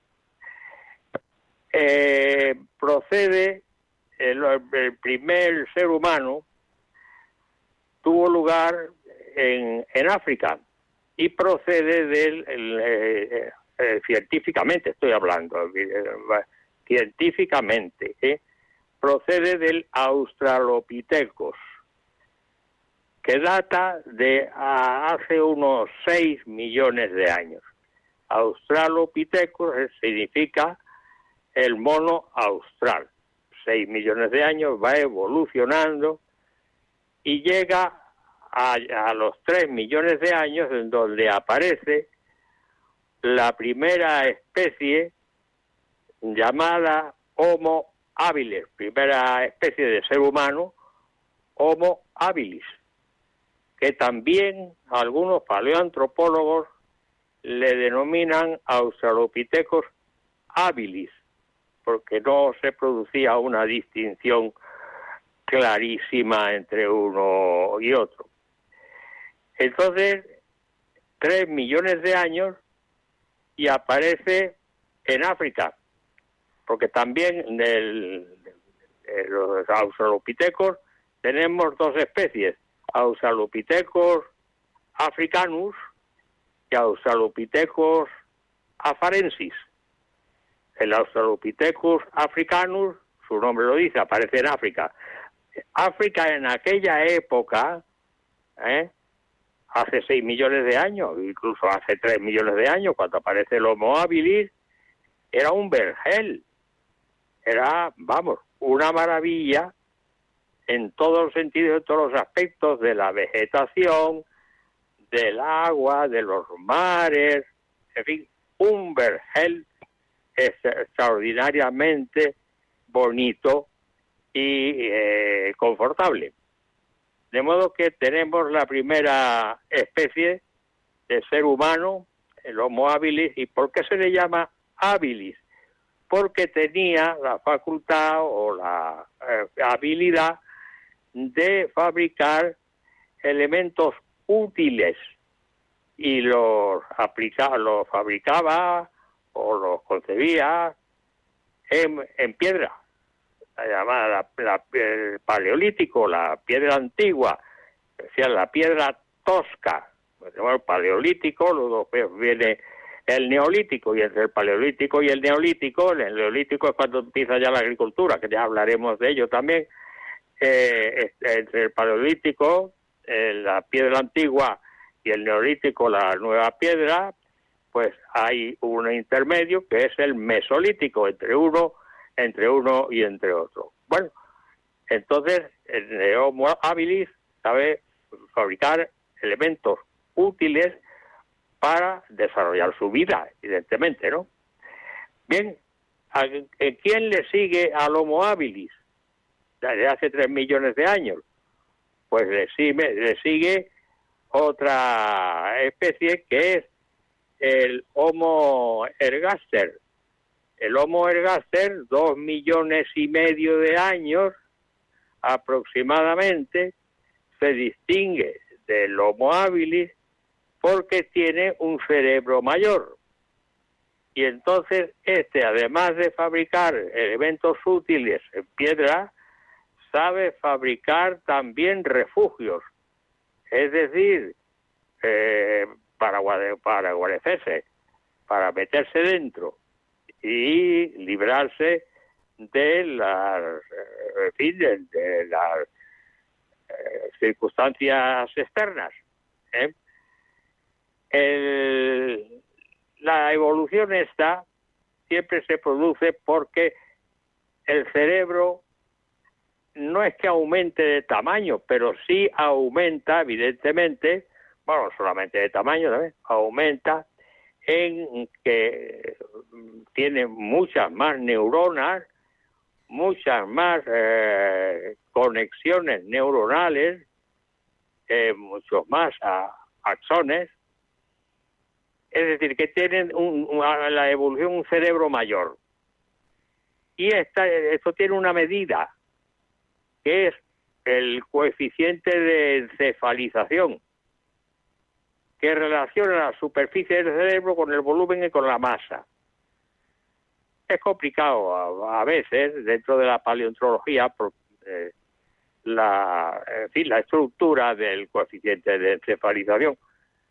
Eh, procede, el, primer ser humano tuvo lugar en, en África y procede del, eh, eh, científicamente, estoy hablando, científicamente, procede del Australopithecus que data de hace unos 6 millones de años. Australopithecus significa el mono austral. 6 millones de años va evolucionando y llega a, los 3 millones de años en donde aparece la primera especie llamada Homo habilis, primera especie de ser humano, Homo habilis que también algunos paleoantropólogos le denominan Australopithecus habilis, porque no se producía una distinción clarísima entre uno y otro. Entonces, tres millones de años y aparece en África, porque también en los australopithecus tenemos dos especies, Australopithecus africanus y Australopithecus afarensis. El Australopithecus africanus, su nombre lo dice, aparece en África. África en aquella época, ¿eh? Hace 6 millones de años, incluso hace 3 millones de años, cuando aparece el Homo habilis, era un vergel. Era, vamos, una maravilla en todos los sentidos, en todos los aspectos de la vegetación, del agua, de los mares, en fin, un vergel extraordinariamente bonito y eh, confortable. De modo que tenemos la primera especie de ser humano, el Homo habilis. ¿Y por qué se le llama habilis? Porque tenía la facultad o la eh, habilidad de fabricar elementos útiles y los aplicaba, los fabricaba o los concebía en, piedra, llamada la, el paleolítico, la piedra antigua, decía la piedra tosca, el paleolítico, luego viene el neolítico y entre el paleolítico y el neolítico, el neolítico es cuando empieza ya la agricultura, que ya hablaremos de ello también, eh, entre el paleolítico, eh, la piedra antigua y el neolítico, la nueva piedra, pues hay un intermedio que es el mesolítico, entre uno, entre uno y entre otro. Bueno, entonces el Homo habilis sabe fabricar elementos útiles para desarrollar su vida, evidentemente, ¿no? Bien, ¿a, quién le sigue al Homo habilis? Desde hace tres millones de años. Pues le sigue, le sigue otra especie que es el Homo ergaster. El Homo ergaster, dos millones y medio de años aproximadamente, se distingue del Homo habilis porque tiene un cerebro mayor. Y entonces este, además de fabricar elementos útiles en piedra, sabe fabricar también refugios, es decir, eh, para, para guarecerse, para meterse dentro y librarse de las, eh, de, las eh, circunstancias externas. ¿eh? el, la evolución esta siempre se produce porque el cerebro no es que aumente de tamaño, pero sí aumenta, evidentemente, bueno, solamente de tamaño, también, aumenta en que tiene muchas más neuronas, muchas más eh, conexiones neuronales, muchos más axones, es decir, que tienen la evolución un cerebro mayor. Y esta, esto tiene una medida, que es el coeficiente de encefalización, que relaciona la superficie del cerebro con el volumen y con la masa. Es complicado a, veces dentro de la paleontología eh, la, estructura del coeficiente de encefalización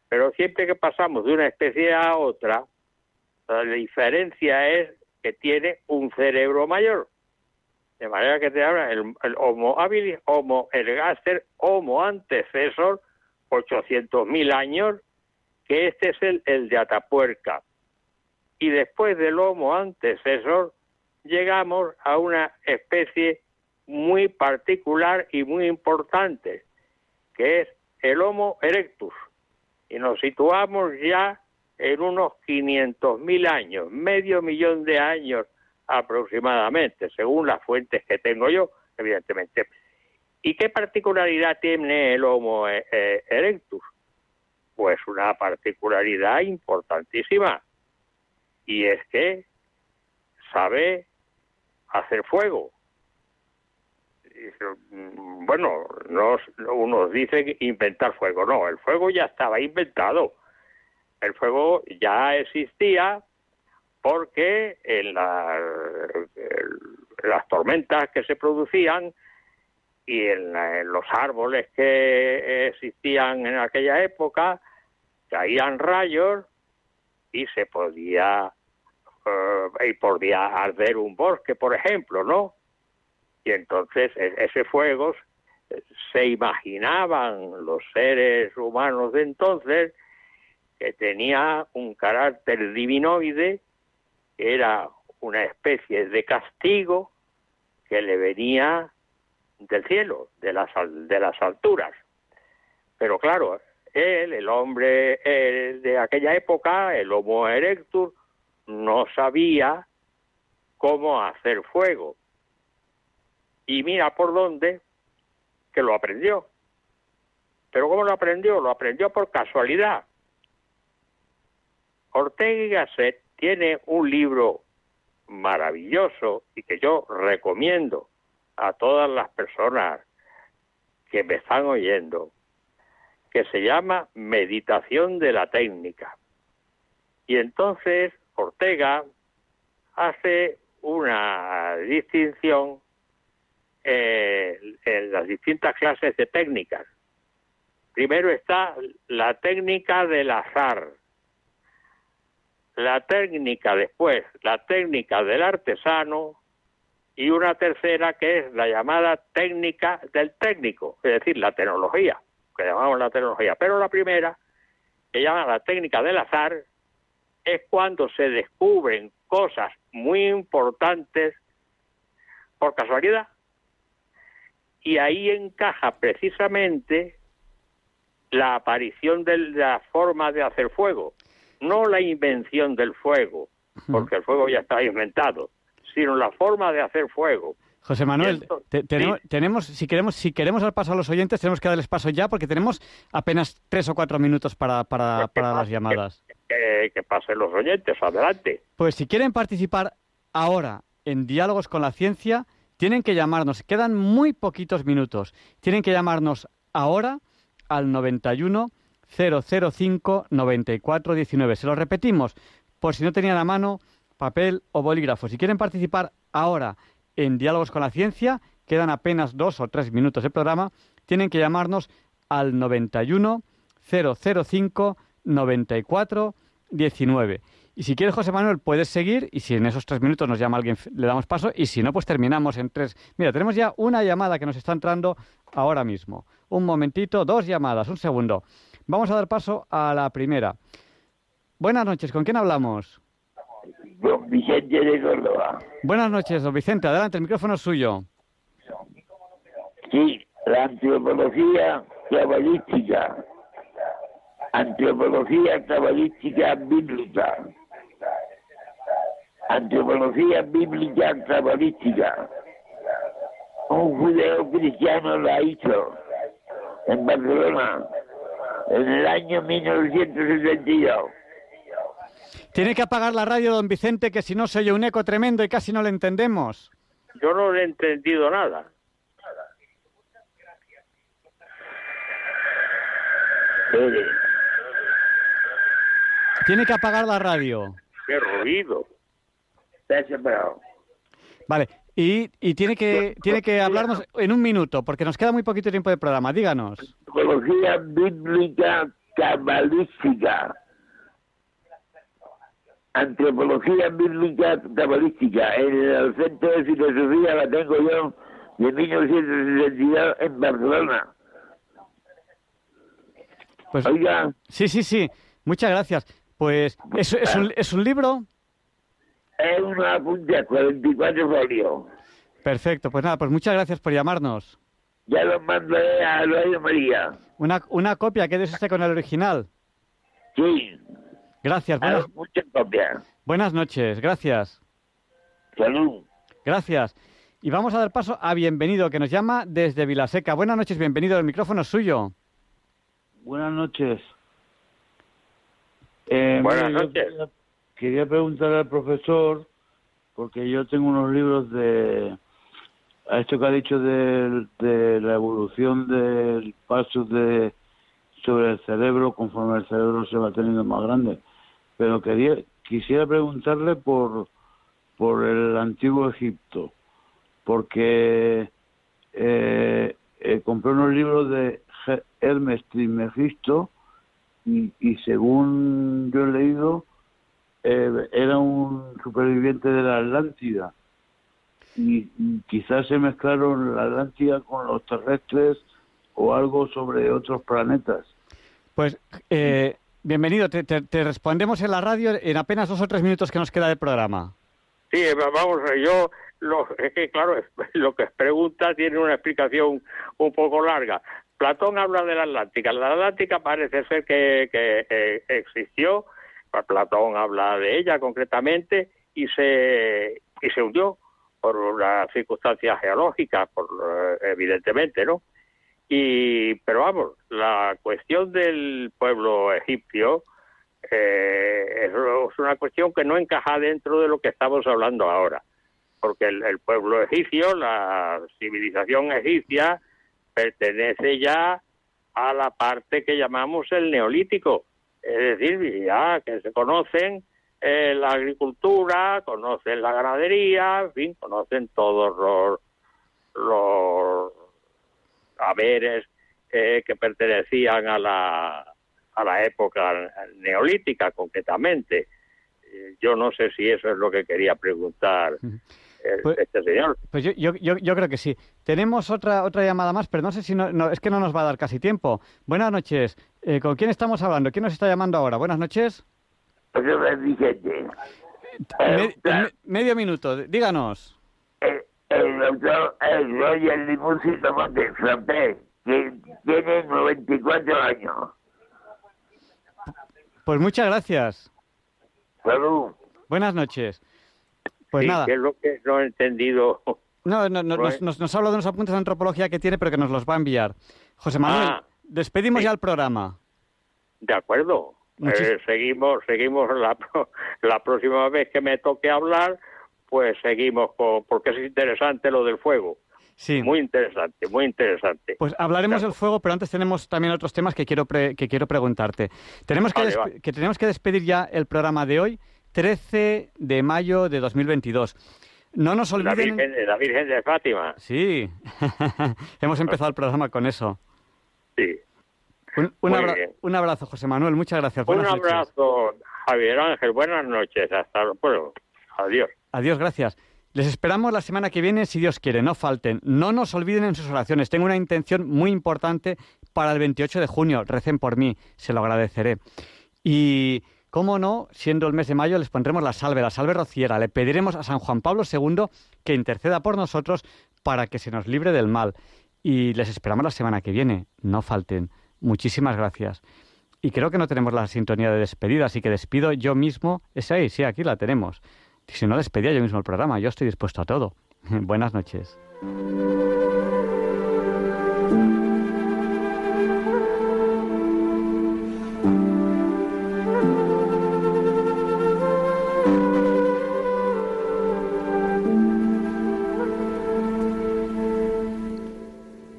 pero siempre que pasamos de una especie a otra, la diferencia es que tiene un cerebro mayor. De manera que te habla el, Homo habilis, Homo ergaster, Homo antecesor, 800.000 años, que este es el, el de Atapuerca. Y después del Homo antecesor llegamos a una especie muy particular y muy importante, que es el Homo erectus y nos situamos ya en unos 500.000 años, medio millón de años aproximadamente, según las fuentes que tengo yo, evidentemente. ¿Y qué particularidad tiene el Homo e-, e-, erectus? Pues una particularidad importantísima, y es que sabe hacer fuego. Mm, bueno, nos, unos dicen inventar fuego, no, el fuego ya estaba inventado. El fuego ya existía porque en, las tormentas que se producían y en, los árboles que existían en aquella época caían rayos y se podía eh, y podía arder un bosque, por ejemplo, ¿no? Y entonces e, ese fuego se imaginaban los seres humanos de entonces que tenía un carácter divinoide, que era una especie de castigo que le venía del cielo, de las, de las alturas. Pero claro, él, el hombre de aquella época, el Homo erectus, no sabía cómo hacer fuego. Y mira por dónde que lo aprendió. Pero ¿cómo lo aprendió? Lo aprendió por casualidad. Ortega y Gasset tiene un libro maravilloso y que yo recomiendo a todas las personas que me están oyendo, que se llama Meditación de la Técnica. Y entonces Ortega hace una distinción eh, en las distintas clases de técnicas. Primero está la técnica del azar, la técnica después, la técnica del artesano y una tercera que es la llamada técnica del técnico, es decir, la tecnología, que llamamos la tecnología. Pero la primera, que llama la técnica del azar, es cuando se descubren cosas muy importantes por casualidad. Y ahí encaja precisamente la aparición de la forma de hacer fuego, no la invención del fuego, porque el fuego ya está inventado, sino la forma de hacer fuego. José Manuel, tenemos, si queremos, si queremos dar paso a los oyentes, tenemos que darles paso ya, porque tenemos apenas tres o cuatro minutos para, para, para las llamadas. Que, que, pasen los oyentes, adelante. Pues si quieren participar ahora en Diálogos con la Ciencia, tienen que llamarnos. Quedan muy poquitos minutos. Tienen que llamarnos ahora al 91 005 94 19. Se lo repetimos por si no tenían a mano papel o bolígrafo. Si quieren participar ahora en Diálogos con la Ciencia, quedan apenas dos o tres minutos de programa, tienen que llamarnos al 91 005 94 19. Y si quieres, José Manuel, puedes seguir y si en esos tres minutos nos llama alguien, le damos paso y si no, pues terminamos en tres. Mira, tenemos ya una llamada que nos está entrando ahora mismo. Un momentito, dos llamadas, un segundo. Vamos a dar paso a la primera. Buenas noches, ¿con quién hablamos? Don Vicente de Córdoba. Buenas noches, don Vicente, adelante, el micrófono es suyo. Sí, la antropología cabalística. Antropología cabalística bíblica. Antropología bíblica cabalística. Un judeo cristiano la hizo en Barcelona en el año 1972. Tiene que apagar la radio, don Vicente, que si no se oye un eco tremendo y casi no le entendemos. Yo no le he entendido nada. Tiene que apagar la radio. Qué ruido. Vale, y, y tiene que tiene que hablarnos en un minuto, porque nos queda muy poquito tiempo de programa. Díganos. Antropología bíblica cabalística. Antropología bíblica cabalística. En el Centro de Filosofía la tengo yo de 1962 en Barcelona. Pues, Oiga. Sí, sí, sí. Muchas gracias. Pues, ¿es, es, un, ¿es un libro? Es una punta, 44 folios. Perfecto. Pues nada, pues muchas gracias por llamarnos. Ya lo mandaré a Radio María. Una, una copia, quédese usted con el original. Sí. Gracias. Buenas, muchas copias. buenas noches. Gracias. Salud. Gracias. Y vamos a dar paso a Bienvenido, que nos llama desde Vilaseca. Buenas noches, bienvenido. El micrófono es suyo. Buenas noches. Eh, Buenas mira, noches. Quería, quería preguntar al profesor, porque yo tengo unos libros de. A esto que ha dicho de, de la evolución del paso de sobre el cerebro conforme el cerebro se va teniendo más grande. Pero quería quisiera preguntarle por, por el antiguo Egipto, porque eh, eh, compré unos libros de Hermes Trismegisto y, y según yo he leído, eh, era un superviviente de la Atlántida. Y, y quizás se mezclaron la Atlántida con los terrestres o algo sobre otros planetas. Pues, eh, bienvenido. Te, te- respondemos en la radio en apenas dos o tres minutos que nos queda del programa. Sí, va- vamos, yo lo, es que claro, lo que pregunta tiene una explicación un poco larga. Platón habla de la Atlántica. La Atlántica parece ser que, eh, existió, pues Platón habla de ella concretamente y se y se hundió por unas circunstancias geológicas, por eh, evidentemente, ¿no? Y pero vamos, la cuestión del pueblo egipcio eh, es una cuestión que no encaja dentro de lo que estamos hablando ahora, porque el, el pueblo egipcio, la civilización egipcia, pertenece ya a la parte que llamamos el neolítico, es decir, ya que se conocen eh, la agricultura, conocen la ganadería, en fin, conocen todos los, los haberes eh, que pertenecían a la, a la época neolítica concretamente. Eh, yo no sé si eso es lo que quería preguntar pues, este señor. Pues yo, yo, yo, creo que sí. Tenemos otra otra llamada más, pero no sé si no, es que no nos va a dar casi tiempo. Buenas noches. Eh, ¿Con quién estamos hablando? ¿Quién nos está llamando ahora? Buenas noches. Pues medio minuto, díganos. El, el doctor Limosito Montes Frappé, que tiene 94 años. Pues muchas gracias. Salud. Buenas noches. Pues nada. Que es lo que no he entendido. No, no, no nos, nos, habla de unos apuntes de antropología que tiene, pero que nos los va a enviar. José Manuel, ah, despedimos ya el programa. De acuerdo. Eh, seguimos, seguimos la, la próxima vez que me toque hablar, pues seguimos porque es interesante lo del fuego. Sí. Muy interesante, muy interesante. Pues hablaremos del fuego, pero antes tenemos también otros temas que quiero que quiero preguntarte. Tenemos que, que tenemos que despedir ya el programa de hoy 13 de mayo de 2022. No nos olviden... La Virgen, de Fátima. Sí, hemos empezado el programa con eso. Sí. Un, abrazo, José Manuel. Muchas gracias. un abrazo, Javier Ángel. Buenas noches. Hasta luego. Adiós. Adiós, gracias. Les esperamos la semana que viene, si Dios quiere. No falten. No nos olviden en sus oraciones. Tengo una intención muy importante para el 28 de junio. Recen por mí. Se lo agradeceré. Y Cómo no, siendo el mes de mayo, les pondremos la salve, la salve rociera. Le pediremos a San Juan Pablo II que interceda por nosotros para que se nos libre del mal. Y les esperamos la semana que viene. No falten. Muchísimas gracias. Y creo que no tenemos la sintonía de despedida, así que despido yo mismo. Es ahí, sí, aquí la tenemos. Si no, despedía yo mismo el programa. Yo estoy dispuesto a todo. Buenas noches.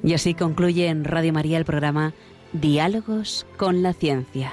Y así concluye en Radio María el programa Diálogos con la Ciencia.